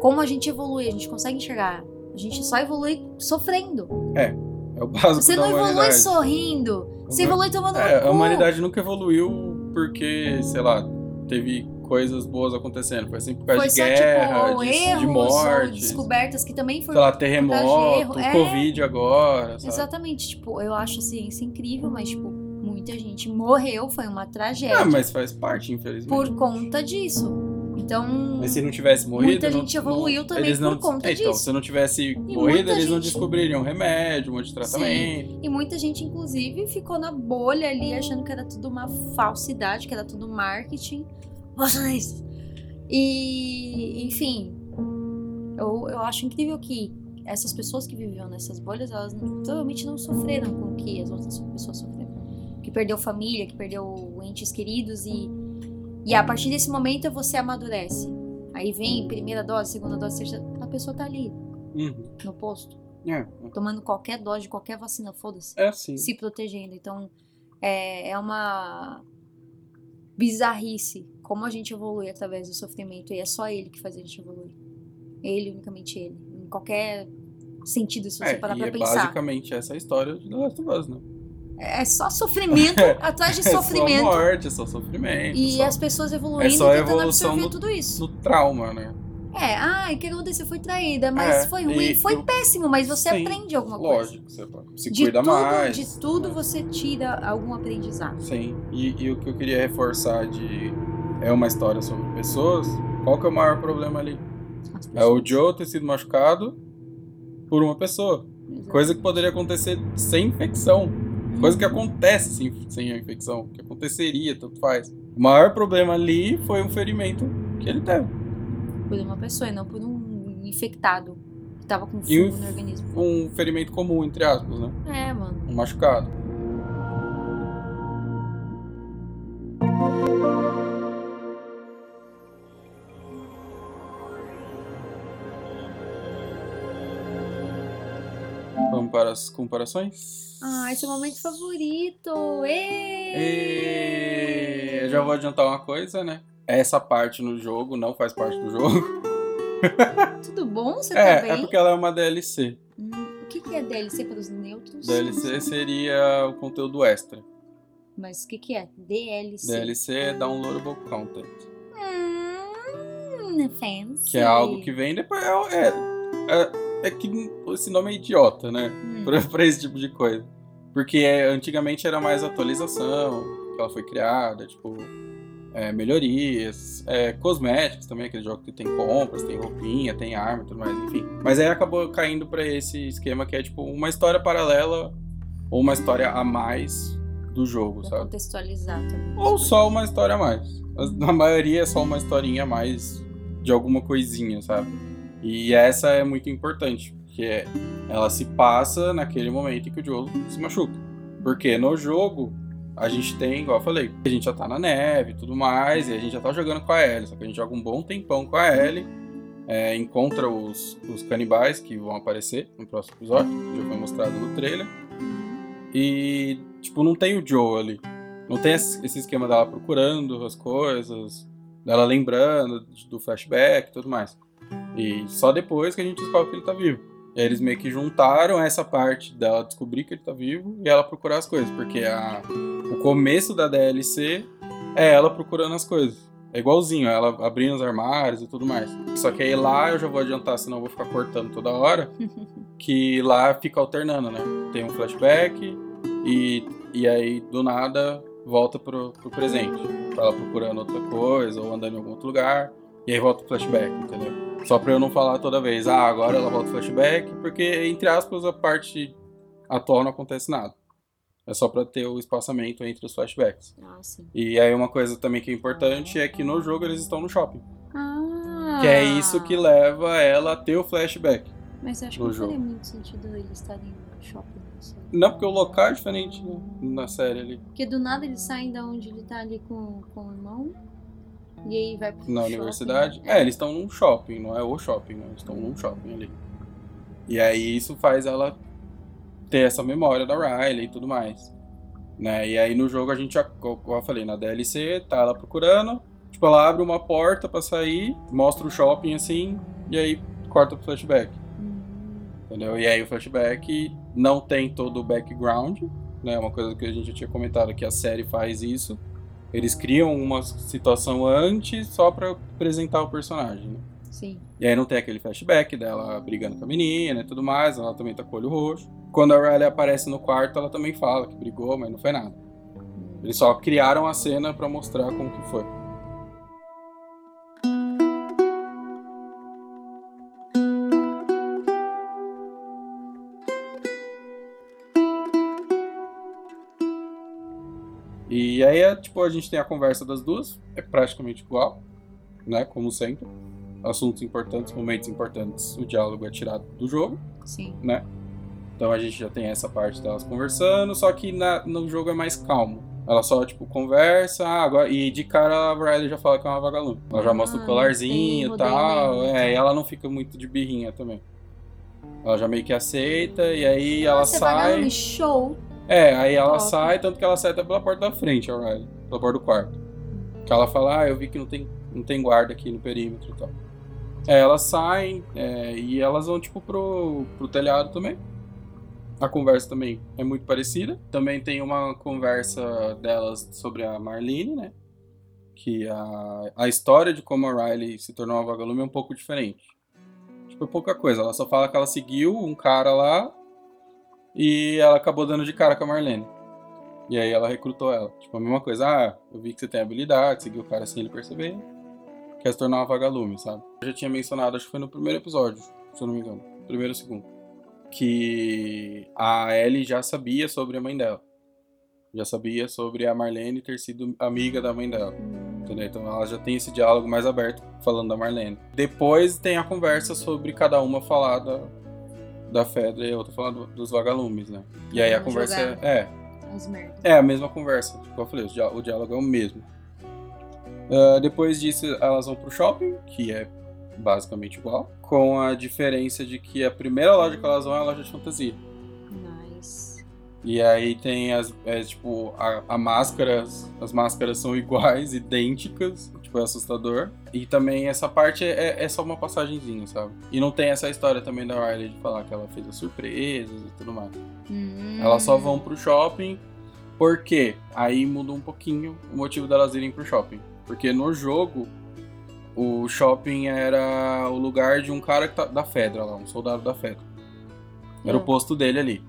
Speaker 2: como a gente evolui, a gente consegue enxergar. A gente só evolui sofrendo.
Speaker 1: É o básico
Speaker 2: Você não evolui sorrindo. Você evolui tomando
Speaker 1: É, a humanidade nunca evoluiu porque, sei lá, teve coisas boas acontecendo. Foi sempre por causa
Speaker 2: Foi
Speaker 1: de
Speaker 2: só,
Speaker 1: guerra,
Speaker 2: tipo,
Speaker 1: de,
Speaker 2: erros
Speaker 1: de
Speaker 2: ou
Speaker 1: mortes,
Speaker 2: descobertas que também
Speaker 1: sei
Speaker 2: foram
Speaker 1: lá, terremoto.
Speaker 2: É.
Speaker 1: Covid agora, sabe?
Speaker 2: Exatamente, tipo, eu acho a ciência incrível, mas, tipo, muita gente morreu, foi uma tragédia
Speaker 1: Ah, mas faz parte, infelizmente.
Speaker 2: por conta disso. Então,
Speaker 1: Mas se não tivesse morrido.
Speaker 2: Muita
Speaker 1: não-
Speaker 2: gente
Speaker 1: não-
Speaker 2: evoluiu também
Speaker 1: eles não,
Speaker 2: por conta
Speaker 1: é, Então,
Speaker 2: disso.
Speaker 1: se não tivesse morrido,
Speaker 2: muita
Speaker 1: eles não
Speaker 2: gente-
Speaker 1: descobririam remédio, um monte de tratamento.
Speaker 2: e muita gente, inclusive, ficou na bolha ali, achando que era tudo uma falsidade, que era tudo marketing. Bolsonaristas. E, enfim, eu, eu acho incrível que essas pessoas que viviam nessas bolhas, elas provavelmente não sofreram com o que as outras pessoas sofreram. Que perdeu família, que perdeu entes queridos e, e a partir desse momento você amadurece. Aí vem primeira dose, segunda dose, terceira, a pessoa tá ali,
Speaker 1: Uhum.
Speaker 2: no posto,
Speaker 1: É,
Speaker 2: tomando qualquer dose de qualquer vacina, foda-se,
Speaker 1: é assim.
Speaker 2: se protegendo. Então, é, é uma bizarrice como a gente evolui através do sofrimento e é só ele que faz a gente evoluir. Ele, unicamente ele. Em qualquer sentido, se você
Speaker 1: É,
Speaker 2: parar pra
Speaker 1: é
Speaker 2: pensar.
Speaker 1: basicamente essa história de The Last of Us, né?
Speaker 2: É só sofrimento atrás de
Speaker 1: É só
Speaker 2: sofrimento. (laughs)
Speaker 1: morte, é só sofrimento.
Speaker 2: E
Speaker 1: só
Speaker 2: as pessoas evoluindo
Speaker 1: É só
Speaker 2: e tentando
Speaker 1: evolução
Speaker 2: absorver
Speaker 1: no-
Speaker 2: tudo isso.
Speaker 1: no trauma, né?
Speaker 2: É, ai, o que aconteceu? Foi traída, mas
Speaker 1: É,
Speaker 2: foi ruim. foi péssimo, mas você
Speaker 1: Sim,
Speaker 2: aprende alguma coisa.
Speaker 1: Lógico, você se
Speaker 2: De
Speaker 1: cuida
Speaker 2: tudo,
Speaker 1: mais.
Speaker 2: de tudo você tira algum aprendizado.
Speaker 1: Sim, e, e o que eu queria reforçar de é uma história sobre pessoas, qual que é o maior problema ali? É o. Joe ter sido machucado por uma pessoa.
Speaker 2: Exato.
Speaker 1: Coisa que poderia acontecer sem infecção. Coisa que acontece sem, sem a infecção. Que aconteceria, tanto faz. O maior problema ali foi um ferimento que ele teve.
Speaker 2: Por uma pessoa e não por um infectado que tava com
Speaker 1: E um-
Speaker 2: fungo no organismo.
Speaker 1: Um ferimento comum, entre aspas, né?
Speaker 2: É, mano.
Speaker 1: Um machucado. Vamos para as comparações?
Speaker 2: Ah, esse é o momento favorito. Ê!
Speaker 1: E... Eu já vou adiantar uma coisa, né? Essa parte no jogo não faz parte do jogo. (laughs)
Speaker 2: Tudo bom? Você tá
Speaker 1: É,
Speaker 2: bem?
Speaker 1: é porque ela é uma DLC.
Speaker 2: Hum, o que, que é DLC para os neutros?
Speaker 1: DLC seria o conteúdo extra.
Speaker 2: Mas o que, que é? DLC.
Speaker 1: DLC é Downloadable Content.
Speaker 2: Hum, fancy.
Speaker 1: Que é algo que vem depois. É, é, é, é que esse nome é idiota, né?
Speaker 2: Hum.
Speaker 1: Pra, pra esse tipo de coisa. Porque é, antigamente era mais atualização, que ela foi criada, tipo, é, melhorias, é, cosméticos também, aquele jogo que tem compras, tem roupinha, tem arma e tudo mais, enfim. Mas aí acabou caindo pra esse esquema que é tipo uma história paralela ou uma história a mais do jogo,
Speaker 2: Pra
Speaker 1: sabe?
Speaker 2: contextualizar também.
Speaker 1: Ou só uma história a mais. Na maioria é só uma historinha a mais de alguma coisinha, sabe? E essa é muito importante. Que é, ela se passa naquele momento em que o Joel se machuca. Porque no jogo, a gente tem, igual eu falei, a gente já tá na neve e tudo mais, e a gente já tá jogando com a Ellie, só que a gente joga um bom tempão com a Ellie, é, encontra os, os canibais que vão aparecer no próximo episódio, que já foi mostrado no trailer. E, tipo, não tem o Joe ali. Não tem esse esquema dela procurando as coisas, dela lembrando do flashback e tudo mais. E só depois que a gente descobre que ele tá vivo. E aí eles meio que juntaram essa parte dela descobrir que ele tá vivo e ela procurar as coisas, porque a, o começo da DLC é ela procurando as coisas. É igualzinho, ela abrindo os armários e tudo mais. Só que aí lá eu já vou adiantar, senão eu vou ficar cortando toda hora. (laughs) que lá fica alternando, né? Tem um flashback e, e aí do nada volta pro, pro presente. Ela procurando outra coisa ou andando em algum outro lugar. E aí volta o flashback, entendeu? Só pra eu não falar toda vez, ah, agora ela volta o flashback, porque, entre aspas, a parte atual não acontece nada. É só pra ter o espaçamento entre os flashbacks.
Speaker 2: Ah, sim.
Speaker 1: E aí uma coisa também que é importante é que no jogo eles estão no shopping.
Speaker 2: Ah!
Speaker 1: Que é isso que leva ela a ter o flashback.
Speaker 2: Mas eu acho que não faria muito sentido eles estarem no shopping, não.
Speaker 1: Não, porque o local é diferente né, na série ali.
Speaker 2: Porque do nada eles saem da onde ele tá ali com, com o irmão. E aí vai pro
Speaker 1: Na
Speaker 2: shopping.
Speaker 1: universidade. É, eles estão num shopping, não é o shopping, né? Eles estão num shopping ali. E aí isso faz ela ter essa memória da Riley e tudo mais. Né? E aí no jogo a gente, como eu falei, na DLC, tá ela procurando. Tipo, ela abre uma porta pra sair, mostra o shopping assim, e aí corta pro flashback.
Speaker 2: Hum,
Speaker 1: Entendeu? E aí o flashback não tem todo o background, né? Uma coisa que a gente já tinha comentado que a série faz isso. Eles criam uma situação antes só pra apresentar o personagem. Né?
Speaker 2: Sim.
Speaker 1: E aí não tem aquele flashback dela brigando com a menina e tudo mais, ela também tá com o olho roxo. Quando a Riley aparece no quarto, ela também fala que brigou, mas não foi nada. Eles só criaram a cena pra mostrar como que foi. E aí, é, tipo, a gente tem a conversa das duas, é praticamente igual, né? Como sempre. Assuntos importantes, momentos importantes, o diálogo é tirado do jogo,
Speaker 2: Sim.
Speaker 1: né? Então a gente já tem essa parte delas conversando, só que na- no jogo é mais calmo. Ela só, tipo, conversa, ah, agora, e de cara a Riley já fala que é uma vagalume. Ela já mostra
Speaker 2: Ah,
Speaker 1: o colarzinho e tal, é, e ela não fica muito de birrinha também. Ela já meio que aceita, e aí ela
Speaker 2: Nossa,
Speaker 1: sai.
Speaker 2: vagalume, show.
Speaker 1: É, aí ela
Speaker 2: Top.
Speaker 1: sai, tanto que ela sai até pela porta da frente, a Riley, pela porta do quarto. Que ela fala, ah, eu vi que não tem, não tem guarda aqui no perímetro e tal. É, elas saem é, e elas vão, tipo, pro, pro telhado também. A conversa também é muito parecida. Também tem uma conversa delas sobre a Marlene, né? Que a, a história de como a Riley se tornou uma vagalume é um pouco diferente. Tipo, é pouca coisa. Ela só fala que ela seguiu um cara lá e ela acabou dando de cara com a Marlene. E aí ela recrutou ela. Tipo, a mesma coisa. Ah, eu vi que você tem habilidade, seguiu o cara sem ele perceber. Quer se tornar uma vagalume, sabe? Eu já tinha mencionado, acho que foi no primeiro episódio, se eu não me engano. Primeiro ou segundo. Que a Ellie já sabia sobre a mãe dela. Já sabia sobre a Marlene ter sido amiga da mãe dela. Entendeu? Então ela já tem esse diálogo mais aberto falando da Marlene. Depois tem a conversa sobre cada uma falar da, da Fedra e a outra falar do- dos vagalumes, né? E aí a
Speaker 2: Vamos
Speaker 1: conversa
Speaker 2: jogar.
Speaker 1: é,
Speaker 2: merdas.
Speaker 1: é a mesma conversa. Tipo, eu falei, o diá- o diálogo é o mesmo. Ah, depois disso, elas vão pro shopping, que é basicamente igual, com a diferença de que a primeira loja que elas vão é a loja de fantasia.
Speaker 2: Nice.
Speaker 1: E aí tem as, é, tipo, a, a máscara, as máscaras são (laughs) iguais, idênticas, tipo, é assustador. E também essa parte é, é só uma passagenzinha, sabe? E não tem essa história também da Riley de falar que ela fez as surpresas e tudo mais.
Speaker 2: Hum.
Speaker 1: Elas só vão pro shopping, porque aí muda um pouquinho o motivo delas irem pro shopping. Porque no jogo, o shopping era o lugar de um cara que tá, da Fedra lá, um soldado da Fedra. Era
Speaker 2: Ah.
Speaker 1: o posto dele ali.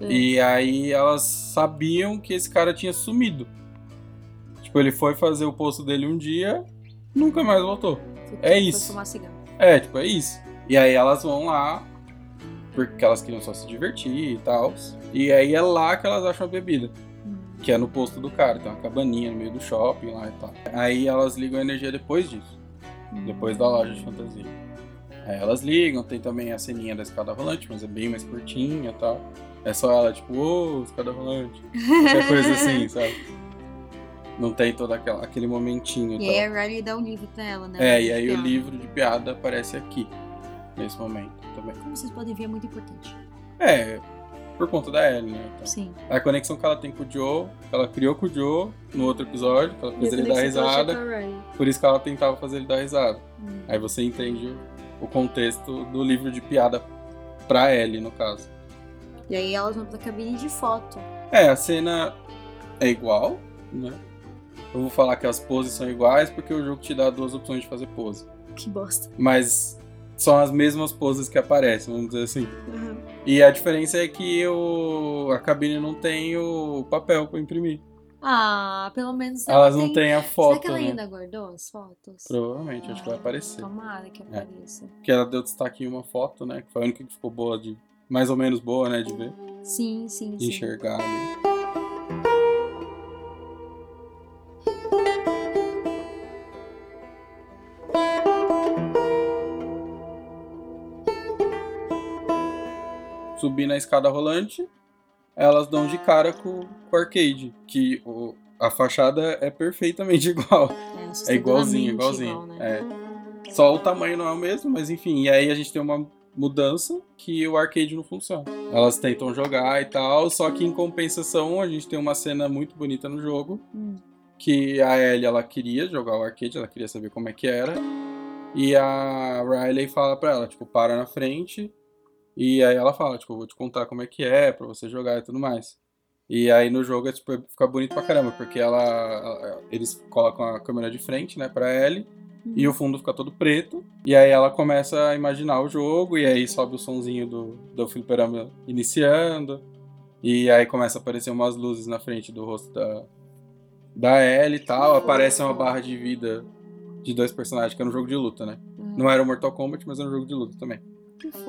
Speaker 2: Ah.
Speaker 1: E aí elas sabiam que esse cara tinha sumido. Tipo, ele foi fazer o posto dele um dia, nunca mais voltou.
Speaker 2: Foi-
Speaker 1: é
Speaker 2: foi
Speaker 1: isso.
Speaker 2: fumar cigarro.
Speaker 1: É, tipo, é isso. E aí elas vão lá, porque elas queriam só se divertir e tal. E aí é lá que elas acham a bebida,
Speaker 2: Hum.
Speaker 1: que é no posto do cara. Tem uma cabaninha no meio do shopping lá e tal. Aí elas ligam a energia depois disso, depois da loja de fantasia. Aí elas ligam, tem também a ceninha da escada rolante, mas é bem mais curtinha e tal. É só ela, tipo, ô, escada rolante. (laughs) Qualquer coisa assim, sabe? Não tem todo aquela, aquele momentinho e
Speaker 2: E aí
Speaker 1: tal.
Speaker 2: a Riley dá o livro pra ela, né?
Speaker 1: É, e aí o
Speaker 2: Piada.
Speaker 1: livro de piada aparece aqui, nesse momento também.
Speaker 2: Como vocês podem ver, é muito importante.
Speaker 1: É, por conta da Ellie, né? Então,
Speaker 2: Sim.
Speaker 1: a conexão que ela tem com o Joe, que ela criou com o Joe no outro episódio, que ela fez
Speaker 2: E
Speaker 1: ele dar risada,
Speaker 2: Riley.
Speaker 1: por isso que ela tentava fazer ele dar risada.
Speaker 2: Hum.
Speaker 1: Aí você entende o, o contexto do livro de piada pra Ellie, no caso.
Speaker 2: E aí elas vão pra cabine de foto.
Speaker 1: É, a cena é igual, né? Eu vou falar que as poses são iguais porque o jogo te dá duas opções de fazer pose.
Speaker 2: Que bosta.
Speaker 1: Mas são as mesmas poses que aparecem, vamos dizer assim. E a diferença é que o, a cabine não tem o papel pra imprimir.
Speaker 2: Ah, pelo menos ela
Speaker 1: Elas não
Speaker 2: tem...
Speaker 1: têm a
Speaker 2: Será
Speaker 1: foto,
Speaker 2: que ela
Speaker 1: né?
Speaker 2: ainda guardou as fotos?
Speaker 1: Provavelmente, acho que vai
Speaker 2: Ah,
Speaker 1: aparecer.
Speaker 2: Tomara que
Speaker 1: É.
Speaker 2: apareça.
Speaker 1: Porque ela deu destaque em uma foto, né? Que foi a única que ficou boa de. Mais ou menos boa, né? De ver,
Speaker 2: Sim, sim,
Speaker 1: de
Speaker 2: sim.
Speaker 1: enxergar ali. Subir na escada rolante, elas dão de cara com, o arcade, que o- a fachada é perfeitamente (laughs) igual.
Speaker 2: É,
Speaker 1: É igualzinho, igualzinho.
Speaker 2: igual, né?
Speaker 1: É. Só o tamanho não é o mesmo, mas enfim. E aí a gente tem uma mudança que o arcade não funciona. Elas tentam jogar e tal, só que em compensação a gente tem uma cena muito bonita no jogo
Speaker 2: Hum.
Speaker 1: que a Ellie ela queria jogar o arcade, ela queria saber como é que era. E a Riley fala pra ela, tipo, para na frente. E aí ela fala, tipo, eu vou te contar como é que é pra você jogar e tudo mais. E aí no jogo é, tipo, fica bonito pra caramba, porque ela, ela- eles colocam a câmera de frente, né, pra Ellie. E o fundo fica todo preto. E aí ela começa a imaginar o jogo. E aí sobe o sonzinho do, do fliperama iniciando. E aí começa a aparecer umas luzes na frente do rosto da, da Ellie e tal. Aparece uma barra de vida de dois personagens, que é um jogo de luta, né?
Speaker 2: Uhum.
Speaker 1: Não era o Mortal Kombat, mas era um jogo de luta também.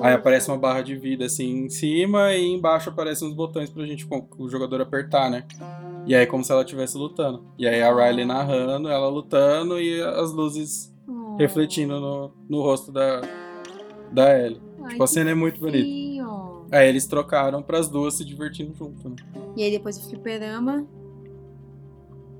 Speaker 1: Aí aparece uma barra de vida assim em cima e embaixo aparecem uns botões pra gente, o jogador apertar, né? E aí como se ela estivesse lutando. E aí a Riley narrando, ela lutando e as luzes
Speaker 2: Oh.
Speaker 1: refletindo no, no rosto da, da Ellie.
Speaker 2: Ai,
Speaker 1: Tipo, a cena é muito bonita. Aí eles trocaram pras duas se divertindo junto, né?
Speaker 2: E aí depois do fliperama,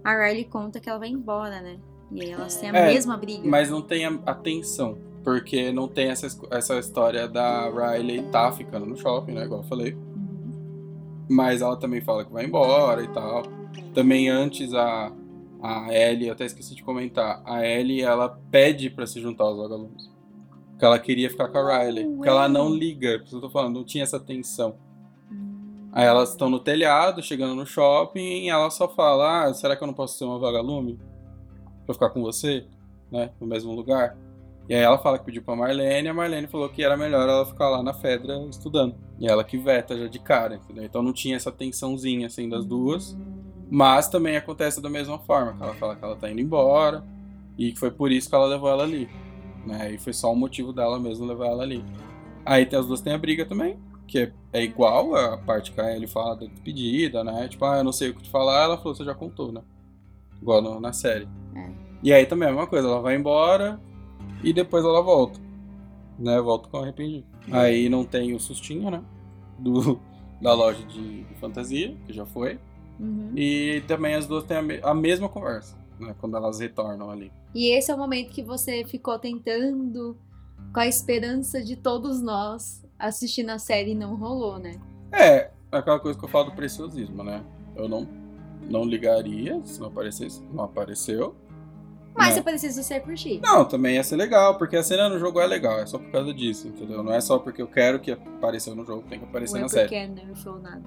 Speaker 2: a Riley conta que ela vai embora, né? E aí elas têm a
Speaker 1: É,
Speaker 2: mesma briga.
Speaker 1: Mas não tem a, a tensão. Porque não tem essa, essa história da Riley tá ficando no shopping, né? Igual eu falei.
Speaker 2: Uhum.
Speaker 1: Mas ela também fala que vai embora e tal. Também antes a, a Ellie, eu até esqueci de comentar, a Ellie ela pede pra se juntar aos vagalumes. Porque ela queria ficar com a Riley. Porque ela não liga, por isso que eu tô falando, não tinha essa tensão.
Speaker 2: Hum.
Speaker 1: Aí elas estão no telhado, chegando no shopping, e ela só fala: Ah, será que eu não posso ser uma vagalume? Pra ficar com você? Né? No mesmo lugar? E aí ela fala que pediu pra Marlene, e a Marlene falou que era melhor ela ficar lá na Fedra estudando. E ela que veta já de cara, entendeu? Então não tinha essa tensãozinha assim das duas. Mas também acontece da mesma forma, que ela fala que ela tá indo embora, e que foi por isso que ela levou ela ali. Né? E foi só o motivo dela mesmo levar ela ali. Aí as duas têm a briga também, que é, é igual a parte que a Ellie fala da despedida, né? Tipo, ah, eu não sei o que te falar, ela falou, você já contou, né? Igual no- na série.
Speaker 2: É.
Speaker 1: E aí também é a mesma coisa, ela vai embora e depois ela volta. Né? Volta com arrependido. Aí não tem o sustinho, né? Do, (laughs) da loja de, de fantasia, que já foi.
Speaker 2: Uhum.
Speaker 1: E também as duas têm a, me- a mesma conversa, né? Quando elas retornam ali.
Speaker 2: E esse é o momento que você ficou tentando, com a esperança de todos nós, assistir a série e não rolou, né?
Speaker 1: É, aquela coisa que eu falo do preciosismo, né? Eu não, não ligaria se não aparecesse. Não apareceu.
Speaker 2: Mas
Speaker 1: né?
Speaker 2: se aparecesse, você ia curtir.
Speaker 1: Não, também ia ser legal, porque a cena no jogo é legal, é só por causa disso, entendeu? Não é só porque eu quero que apareceu no jogo, tem que aparecer
Speaker 2: Não é
Speaker 1: na
Speaker 2: porque
Speaker 1: série.
Speaker 2: é nerf ou nada.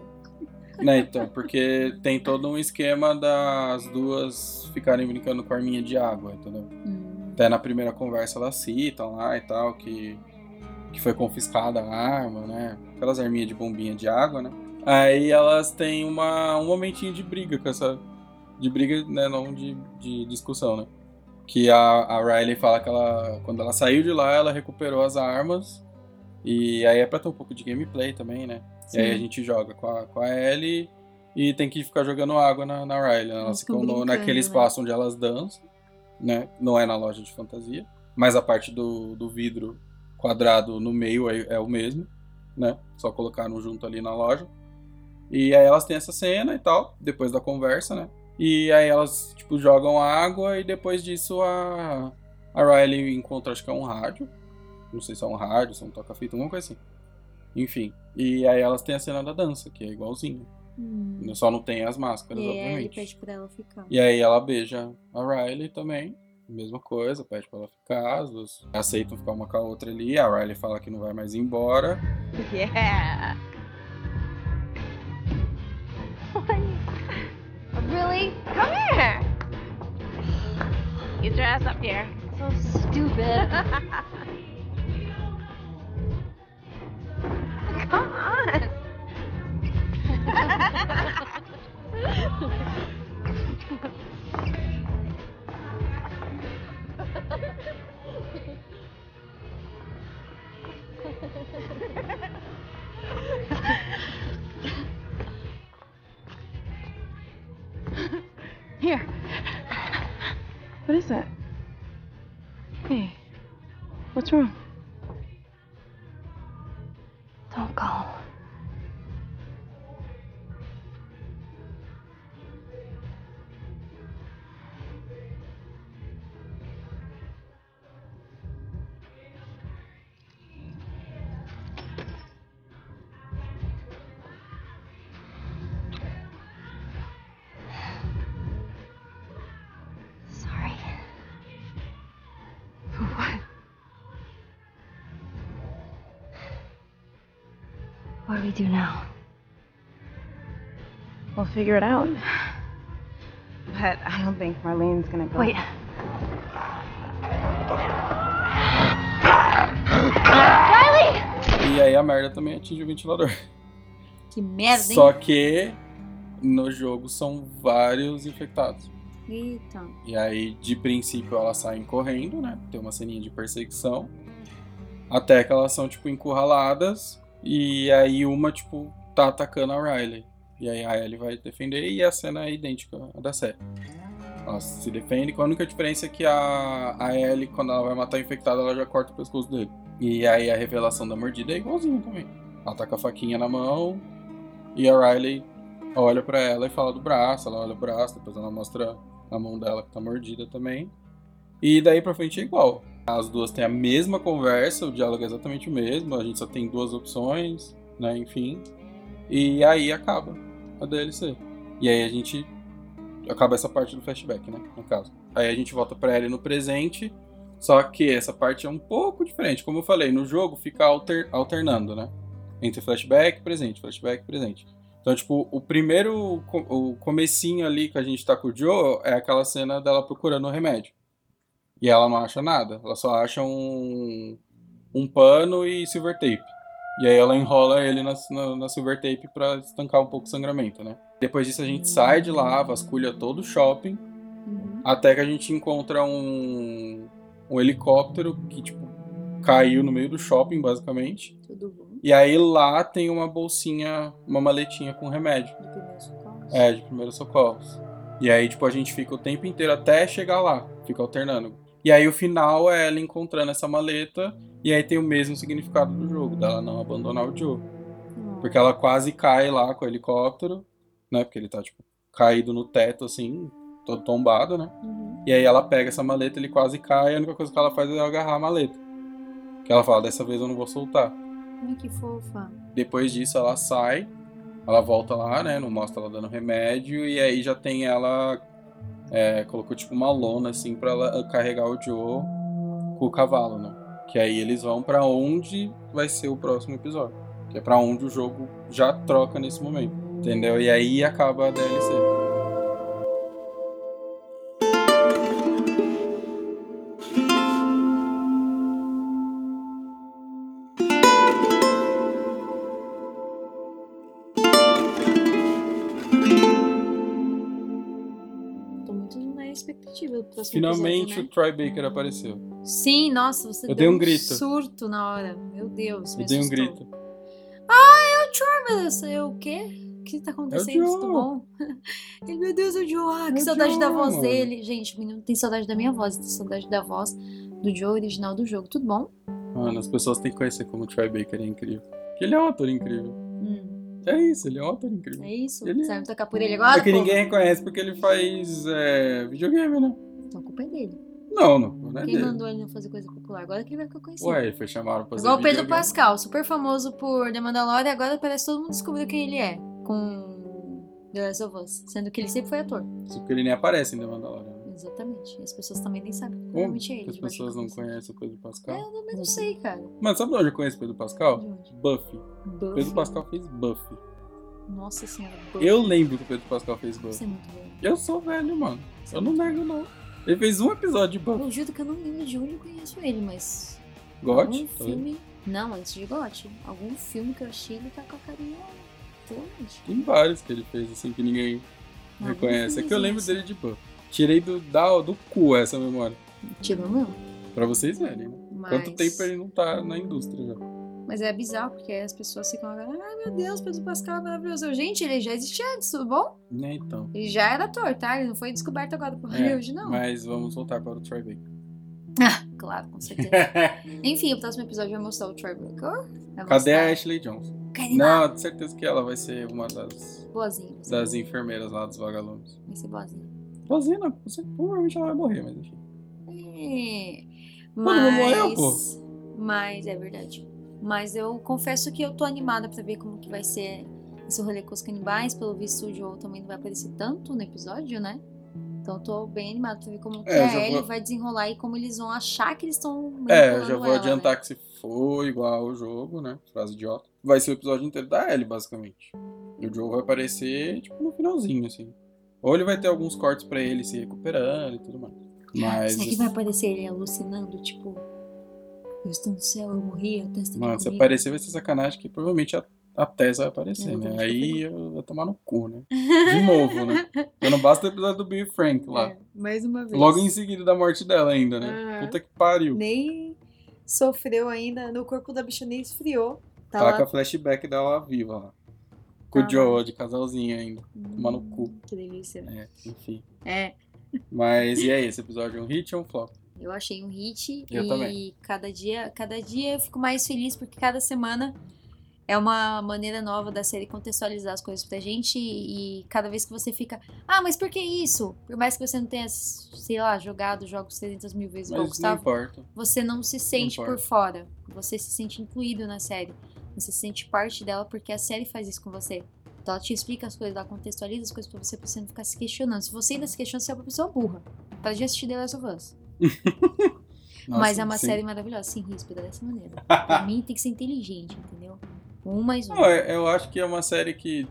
Speaker 1: Né, então, porque tem todo um esquema das duas ficarem brincando com a arminha de água, entendeu?
Speaker 2: Hum.
Speaker 1: Até na primeira conversa elas citam lá e tal, que, que foi confiscada a arma, né? Aquelas arminhas de bombinha de água, né? Aí elas têm uma, um momentinho de briga com essa. De briga, né? Não de, de discussão, né? Que a, a Riley fala que ela. Quando ela saiu de lá, ela recuperou as armas. E aí é pra ter um pouco de gameplay também, né? E aí a
Speaker 2: Sim.
Speaker 1: gente joga com a, com a Ellie e tem que ficar jogando água na, na Riley. né? Elas ficam no- naquele
Speaker 2: né?
Speaker 1: espaço onde elas dançam, né? Não é na loja de fantasia. Mas a parte do, do vidro quadrado no meio é, é o mesmo, né? Só colocaram junto ali na loja. E aí elas têm essa cena e tal, depois da conversa, né? E aí elas, tipo, jogam água e depois disso a, a Riley encontra, acho que é um rádio. Não sei se é um rádio, se é um toca-fita, alguma coisa assim. Enfim. E aí elas têm a cena da dança, que é igualzinho.
Speaker 2: Hum.
Speaker 1: Só não tem as máscaras,
Speaker 2: E aí ele
Speaker 1: obviamente.
Speaker 2: pede pra ela ficar.
Speaker 1: E aí ela beija a Riley também. Mesma coisa, pede pra ela ficar, as duas aceitam ficar uma com a outra ali. A Riley fala que não vai mais embora. (laughs)
Speaker 5: Yeah. Get your ass up here. So stupid. (laughs) Come on. (laughs) we do now?
Speaker 7: We'll figure it out. But I don't think Marlene's gonna go.
Speaker 5: Wait.
Speaker 1: E aí a merda também atinge o ventilador.
Speaker 2: Que merda, hein?
Speaker 1: Só que no jogo são vários infectados.
Speaker 2: Eita.
Speaker 1: E aí, de princípio, elas saem correndo, né? Tem uma ceninha de perseguição. Até que elas são, tipo, encurraladas. E aí uma, tipo, tá atacando a Riley. E aí a Ellie vai defender e a cena é idêntica à da série. Ela se defende, com a única diferença é que a, a Ellie, quando ela vai matar o infectado, ela já corta o pescoço dele. E aí a revelação da mordida é igualzinho também. Ela tá com a faquinha na mão e a Riley olha pra ela e fala do braço, ela olha o braço, depois ela mostra a mão dela que tá mordida também. E daí pra frente é igual. As duas têm a mesma conversa, o diálogo é exatamente o mesmo, a gente só tem duas opções, né, enfim. E aí acaba a DLC. E aí a gente acaba essa parte do flashback, né, no caso. Aí a gente volta pra ela no presente, só que essa parte é um pouco diferente. Como eu falei, no jogo fica alter- alternando, né? Entre flashback presente, flashback presente. Então, tipo, o primeiro, o comecinho ali que a gente tá com o Joe é aquela cena dela procurando o remédio. E ela não acha nada, ela só acha um, um pano e silver tape. E aí ela enrola ele na, na, na silver tape pra estancar um pouco o sangramento, né? Depois disso a gente sai de lá, vasculha todo o shopping,
Speaker 2: Uhum.
Speaker 1: até que a gente encontra um, um helicóptero que, tipo, caiu no meio do shopping, basicamente.
Speaker 2: Tudo bom.
Speaker 1: E aí lá tem uma bolsinha, uma maletinha com remédio.
Speaker 2: De primeiro socorro.
Speaker 1: É, de primeiros socorros. E aí, tipo, a gente fica o tempo inteiro até chegar lá, fica alternando. E aí o final é ela encontrando essa maleta, e aí tem o mesmo significado do jogo, dela não abandonar o Joe. Porque ela quase cai lá com o helicóptero, né? Porque ele tá, tipo, caído no teto, assim, todo tombado, né?
Speaker 2: Uhum.
Speaker 1: E aí ela pega essa maleta, ele quase cai, a única coisa que ela faz é agarrar a maleta. Que ela fala, dessa vez eu não vou soltar.
Speaker 2: Ai, que fofa.
Speaker 1: Depois disso ela sai, ela volta lá, né? Não mostra ela dando remédio, e aí já tem ela. É, colocou tipo uma lona assim pra ela carregar o Joe com o cavalo, né? Que aí eles vão pra onde vai ser o próximo episódio. Que é pra onde o jogo já troca nesse momento. Entendeu? E aí acaba a DLC.
Speaker 2: Expectativa do próximo
Speaker 1: Finalmente
Speaker 2: episódio,
Speaker 1: o Troy Baker apareceu.
Speaker 2: né? Sim, nossa, você
Speaker 1: Eu
Speaker 2: deu
Speaker 1: dei um grito.
Speaker 2: surto na hora. Meu Deus, me
Speaker 1: Eu dei um
Speaker 2: assustou.
Speaker 1: grito.
Speaker 2: Ah, é o Troy, meu Deus. Eu o quê? O que tá acontecendo?
Speaker 1: Joe.
Speaker 2: Tudo bom? (laughs) Ele, meu Deus, o Joe. Ah, que
Speaker 1: É
Speaker 2: saudade da
Speaker 1: Joe,
Speaker 2: voz
Speaker 1: mano.
Speaker 2: dele. Gente, o menino tem saudade da minha voz, tem saudade da voz do Joe original do jogo. Tudo bom?
Speaker 1: Mano, as pessoas têm que conhecer como o Troy Baker é incrível. Ele é um ator incrível. É isso, ele é um ator incrível.
Speaker 2: é isso?
Speaker 1: Ele-
Speaker 2: Você vai me tocar por ele agora?
Speaker 1: É que
Speaker 2: pô?
Speaker 1: ninguém reconhece porque ele faz é, videogame, né?
Speaker 2: Então a culpa é dele.
Speaker 1: Não, não. não é
Speaker 2: Quem
Speaker 1: dele.
Speaker 2: mandou ele não fazer coisa popular? Agora que ele vai ficar conhecido.
Speaker 1: Ué, ele foi chamado pra fazer
Speaker 2: Igual o Pedro
Speaker 1: videogame.
Speaker 2: Pascal, super famoso por The Mandalorian, agora parece que todo mundo descobriu quem ele é. Com The Last of Us. Sendo que ele sempre foi ator.
Speaker 1: Isso porque ele nem aparece em The Mandalorian.
Speaker 2: Exatamente. E as pessoas também nem sabem que realmente é ele.
Speaker 1: as pessoas não
Speaker 2: cabeça.
Speaker 1: conhecem o Pedro Pascal?
Speaker 2: É, eu também não sei, cara.
Speaker 1: Mano, sabe de onde eu conheço o Pedro Pascal?
Speaker 2: De onde?
Speaker 1: Buffy.
Speaker 2: Buffy.
Speaker 1: Pedro Pascal fez Buffy.
Speaker 2: Nossa senhora, Buffy.
Speaker 1: Eu lembro que o Pedro Pascal fez
Speaker 2: Você
Speaker 1: Buffy.
Speaker 2: é muito velho.
Speaker 1: Eu sou velho, mano.
Speaker 2: Você
Speaker 1: Eu
Speaker 2: é
Speaker 1: não
Speaker 2: muito
Speaker 1: nego, não. Ele fez um episódio de Buffy.
Speaker 2: Eu juro que eu não lembro de onde eu conheço ele, mas.
Speaker 1: God?
Speaker 2: algum
Speaker 1: tá vendo?
Speaker 2: filme. Não, antes de GOT. Algum filme que eu achei ele tá com a carinha. Totalmente.
Speaker 1: Tem vários que ele fez, assim, que ninguém
Speaker 2: Algum
Speaker 1: reconhece. É que eu lembro
Speaker 2: filmezinho,
Speaker 1: dele de Buffy. Tirei do, da, do cu essa memória.
Speaker 2: Tirou não.
Speaker 1: Pra vocês verem, né?
Speaker 2: Mas...
Speaker 1: Quanto tempo ele não tá na indústria já?
Speaker 2: Mas é bizarro, porque as pessoas ficam agora, ai meu Deus, Pedro Pascal é maravilhoso. Gente, ele já existia antes, tudo bom?
Speaker 1: Né, então.
Speaker 2: Ele já era ator, tá? Ele não foi descoberto agora por
Speaker 1: É,
Speaker 2: Hollywood, não.
Speaker 1: Mas vamos voltar para o Troy Baker.
Speaker 2: Claro, com certeza. (laughs) Enfim, o próximo episódio vai mostrar o Troy Baker.
Speaker 1: Cadê a Ashley Johnson?
Speaker 2: Quer
Speaker 1: Não, tenho certeza que ela vai ser uma das,
Speaker 2: Boazinha.
Speaker 1: das enfermeiras lá dos vagalumes.
Speaker 2: Vai ser boazinha.
Speaker 1: Não. Você, provavelmente ela vai morrer, mas enfim.
Speaker 2: É,
Speaker 1: não morreu,
Speaker 2: mas... Mas, é verdade. Mas eu confesso que eu tô animada pra ver como que vai ser esse rolê com os canibais. Pelo visto, o Joel também não vai aparecer tanto no episódio, né? Então eu tô bem animada pra ver como que
Speaker 1: É,
Speaker 2: a
Speaker 1: já
Speaker 2: Ellie
Speaker 1: vou-
Speaker 2: vai desenrolar e como eles vão achar que eles estão
Speaker 1: É,
Speaker 2: manipulando
Speaker 1: já vou
Speaker 2: ela,
Speaker 1: adiantar
Speaker 2: né?
Speaker 1: que se for igual ao jogo, né? Frase idiota. Vai ser o episódio inteiro da Ellie, basicamente. E o Joe vai aparecer, tipo, no finalzinho, assim. Ou ele vai ter alguns cortes pra ele se recuperando e tudo mais. Mas.
Speaker 2: Será que vai aparecer ele alucinando, tipo... Eu estou no céu, eu morri, a testa
Speaker 1: Mano, se aparecer vai ser sacanagem, que provavelmente a, a Tessa vai aparecer, né? Aí eu vou tomar no cu, né? De novo, né? (laughs) Eu não basta o episódio do Bill Frank lá.
Speaker 2: É, mais uma vez.
Speaker 1: Logo em seguida da morte dela ainda, né?
Speaker 2: Aham.
Speaker 1: Puta que pariu.
Speaker 2: Nem sofreu ainda, no corpo da bicha nem esfriou. Tá
Speaker 1: Taca
Speaker 2: lá.
Speaker 1: flashback dela viva lá. Com
Speaker 2: Tá
Speaker 1: o Joe de casalzinho ainda. Tomar no cu.
Speaker 2: Que delícia.
Speaker 1: É, enfim.
Speaker 2: É,
Speaker 1: Mas e aí, (laughs) esse episódio é um hit ou um flop?
Speaker 2: eu achei um hit
Speaker 1: Eu
Speaker 2: e
Speaker 1: também.
Speaker 2: cada dia, cada dia eu fico mais feliz porque cada semana é uma maneira nova da série contextualizar as coisas pra gente e, cada vez que você fica, ah, mas por que isso? Por mais que você não tenha, sei lá, jogado jogos 300 mil vezes igual
Speaker 1: Mas isso não
Speaker 2: Gustavo,
Speaker 1: importa.
Speaker 2: você não se sente por
Speaker 1: importa.
Speaker 2: fora. Você se sente incluído na série. Você se sente parte dela porque a série faz isso com você. Então ela te explica as coisas, ela contextualiza as coisas pra você, pra você não ficar se questionando. Se você ainda se questiona, você é uma pessoa burra. Para de assistir The Last of Us. (laughs)
Speaker 1: Nossa,
Speaker 2: Mas é uma
Speaker 1: sim.
Speaker 2: série maravilhosa, sem risco, dessa maneira. Pra mim tem que ser inteligente, entendeu? Um mais um.
Speaker 1: Não, é- eu acho que é uma série que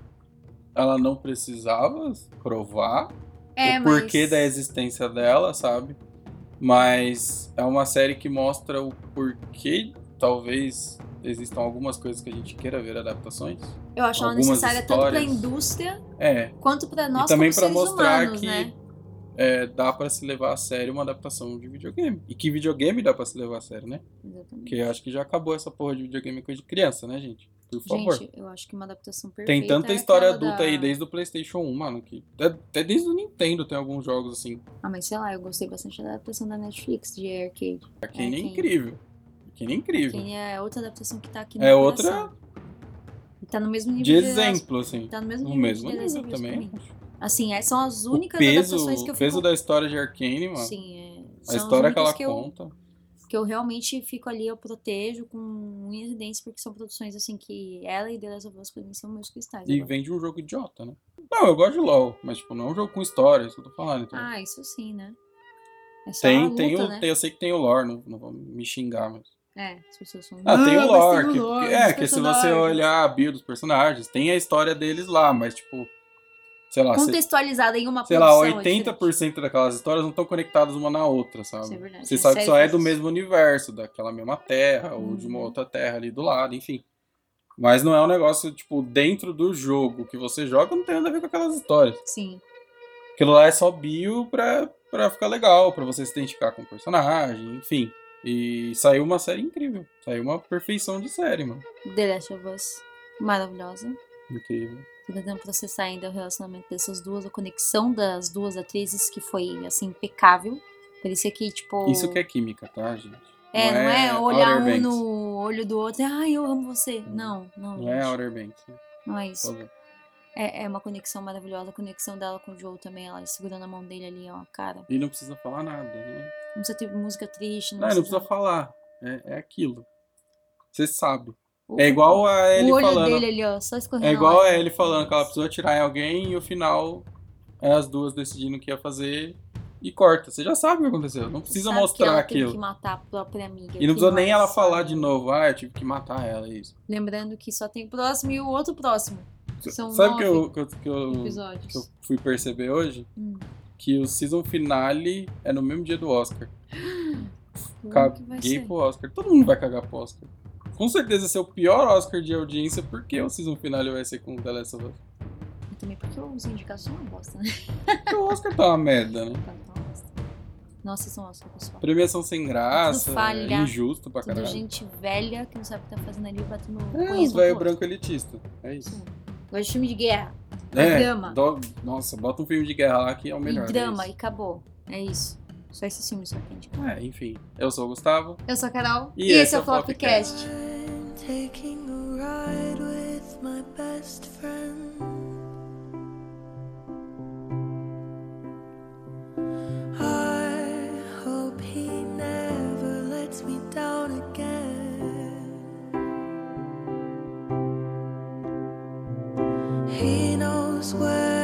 Speaker 1: ela não precisava provar
Speaker 2: É,
Speaker 1: o porquê da existência dela, sabe? Mas é uma série que mostra o porquê, talvez existam algumas coisas que a gente queira ver adaptações.
Speaker 2: Eu acho ela necessária tanto pra
Speaker 1: histórias-
Speaker 2: indústria
Speaker 1: É,
Speaker 2: quanto pra nós
Speaker 1: e também
Speaker 2: seres
Speaker 1: mostrar
Speaker 2: humanos,
Speaker 1: que
Speaker 2: né?
Speaker 1: é, dá pra se levar a sério uma adaptação de videogame. E que videogame dá pra se levar a sério, né?
Speaker 2: Exatamente.
Speaker 1: Porque eu acho que já acabou essa porra de videogame coisa de criança, né, gente? Por favor.
Speaker 2: Gente, eu acho que uma adaptação perfeita
Speaker 1: Tem tanta
Speaker 2: é
Speaker 1: história adulta
Speaker 2: da-
Speaker 1: aí desde o PlayStation 1, mano. Que, até desde o Nintendo tem alguns jogos assim.
Speaker 2: Ah, mas sei lá, eu gostei bastante da adaptação da Netflix de arcade.
Speaker 1: Aquele é
Speaker 2: Arcane.
Speaker 1: incrível. Aquele é incrível.
Speaker 2: É outra adaptação que tá aqui no
Speaker 1: É outra
Speaker 2: coração. E tá no mesmo nível
Speaker 1: de exemplo, assim.
Speaker 2: Tá no mesmo
Speaker 1: No
Speaker 2: nível
Speaker 1: mesmo
Speaker 2: de
Speaker 1: nível também.
Speaker 2: Assim, é- são as
Speaker 1: O
Speaker 2: únicas
Speaker 1: peso,
Speaker 2: adaptações que eu
Speaker 1: o peso
Speaker 2: fico...
Speaker 1: da história de Arcane, mano.
Speaker 2: Sim, é...
Speaker 1: a história que ela
Speaker 2: que eu,
Speaker 1: conta.
Speaker 2: que eu realmente fico ali, eu protejo com unhas e dentes, porque são produções assim que ela e The Last of Us pra mim são meus cristais.
Speaker 1: E
Speaker 2: agora.
Speaker 1: vem de um jogo idiota, né? Não, eu gosto de LoL, mas tipo, não é um jogo com história, isso que eu tô falando. Então.
Speaker 2: Ah, isso sim, né? É só
Speaker 1: tem,
Speaker 2: luta,
Speaker 1: tem, o,
Speaker 2: né?
Speaker 1: tem- eu sei que tem o lore, não, não vou me xingar, mas.
Speaker 2: É, as pessoas são...
Speaker 1: Ah, tem o
Speaker 2: mas
Speaker 1: lore.
Speaker 2: tem o
Speaker 1: que-
Speaker 2: lore
Speaker 1: que- é, que se você olhar a bio dos personagens, tem a história deles lá, mas tipo. Sei lá,
Speaker 2: Contextualizada em uma
Speaker 1: sei lá,
Speaker 2: produção, é diferente.
Speaker 1: 80% daquelas histórias não estão conectadas uma na outra, sabe?
Speaker 2: Isso é verdade.
Speaker 1: Você
Speaker 2: A
Speaker 1: sabe que só é do mesmo universo, daquela mesma terra, ou de uma
Speaker 2: Uhum.
Speaker 1: outra terra ali do lado, enfim. Mas não é um negócio, tipo, dentro do jogo que você joga, não tem nada a ver com aquelas histórias.
Speaker 2: Sim.
Speaker 1: Aquilo lá é só bio pra, pra ficar legal, pra você se identificar com o personagem, enfim. E saiu uma série incrível. Saiu uma perfeição de série, mano.
Speaker 2: The Last of Us, maravilhosa.
Speaker 1: Incrível.
Speaker 2: Tô tentando processar ainda o relacionamento dessas duas, a conexão das duas atrizes, que foi, assim, impecável. Parecia que, tipo...
Speaker 1: Isso que é química, tá, gente?
Speaker 2: É, não,
Speaker 1: Não
Speaker 2: é,
Speaker 1: é
Speaker 2: olhar um no olho do outro e, ai, eu amo você. Não, não,
Speaker 1: Não é
Speaker 2: gente.
Speaker 1: Outer Banks.
Speaker 2: Não é isso. É, é uma conexão maravilhosa. A conexão dela com o Joe também, ela segurando a mão dele ali, ó, cara.
Speaker 1: E não precisa falar nada, né?
Speaker 2: Não precisa ter música triste, não,
Speaker 1: Não, não
Speaker 2: precisa...
Speaker 1: precisa falar. É, é aquilo. Você sabe.
Speaker 2: O-
Speaker 1: É igual a
Speaker 2: olho
Speaker 1: falando.
Speaker 2: dele ali, ó, só escorrendo.
Speaker 1: É igual a Ellie falando que ela precisou atirar em alguém e o final é as duas decidindo o que ia fazer e corta. Você já sabe o que aconteceu. Não precisa
Speaker 2: Sabe que
Speaker 1: mostrar
Speaker 2: ela
Speaker 1: aquilo.
Speaker 2: Teve que matar a própria amiga.
Speaker 1: E não
Speaker 2: que
Speaker 1: precisa nem ela
Speaker 2: mais
Speaker 1: falar
Speaker 2: sabe?
Speaker 1: de novo. Ah, eu tive que matar ela, é isso.
Speaker 2: Lembrando que só tem o próximo e o outro próximo. São
Speaker 1: Sabe o que eu, que, eu, que, eu, que eu fui perceber hoje?
Speaker 2: Hum.
Speaker 1: Que o season finale é no mesmo dia do Oscar. (gasps)
Speaker 2: Como vai
Speaker 1: Caguei
Speaker 2: ser?
Speaker 1: pro Oscar. Todo mundo vai cagar pro Oscar. Com certeza esse é o pior Oscar de audiência, porque o season finale vai ser com The Last of Us.
Speaker 2: E também porque os indicados são uma bosta, né?
Speaker 1: Porque o Oscar tá uma (laughs) merda, né?
Speaker 2: Tá, uma bosta. Nossa, são Oscar, pessoal.
Speaker 1: Premiação sem graça,
Speaker 2: Tudo falha.
Speaker 1: é injusto pra caralho.
Speaker 2: gente velha que não sabe o que tá fazendo ali batendo
Speaker 1: É,
Speaker 2: um
Speaker 1: velho branco elitista. É isso.
Speaker 2: outro. Gosto de filme de guerra.
Speaker 1: É,
Speaker 2: drama.
Speaker 1: dó- nossa, bota um filme de guerra lá que é o melhor.
Speaker 2: e drama,
Speaker 1: é
Speaker 2: e
Speaker 1: isso.
Speaker 2: acabou. É isso. Só esse filme só que indica.
Speaker 1: É, enfim. Eu sou o Gustavo.
Speaker 2: Eu sou a Carol.
Speaker 1: E
Speaker 2: E,
Speaker 1: esse
Speaker 2: esse é o Flopcast.
Speaker 8: Taking swear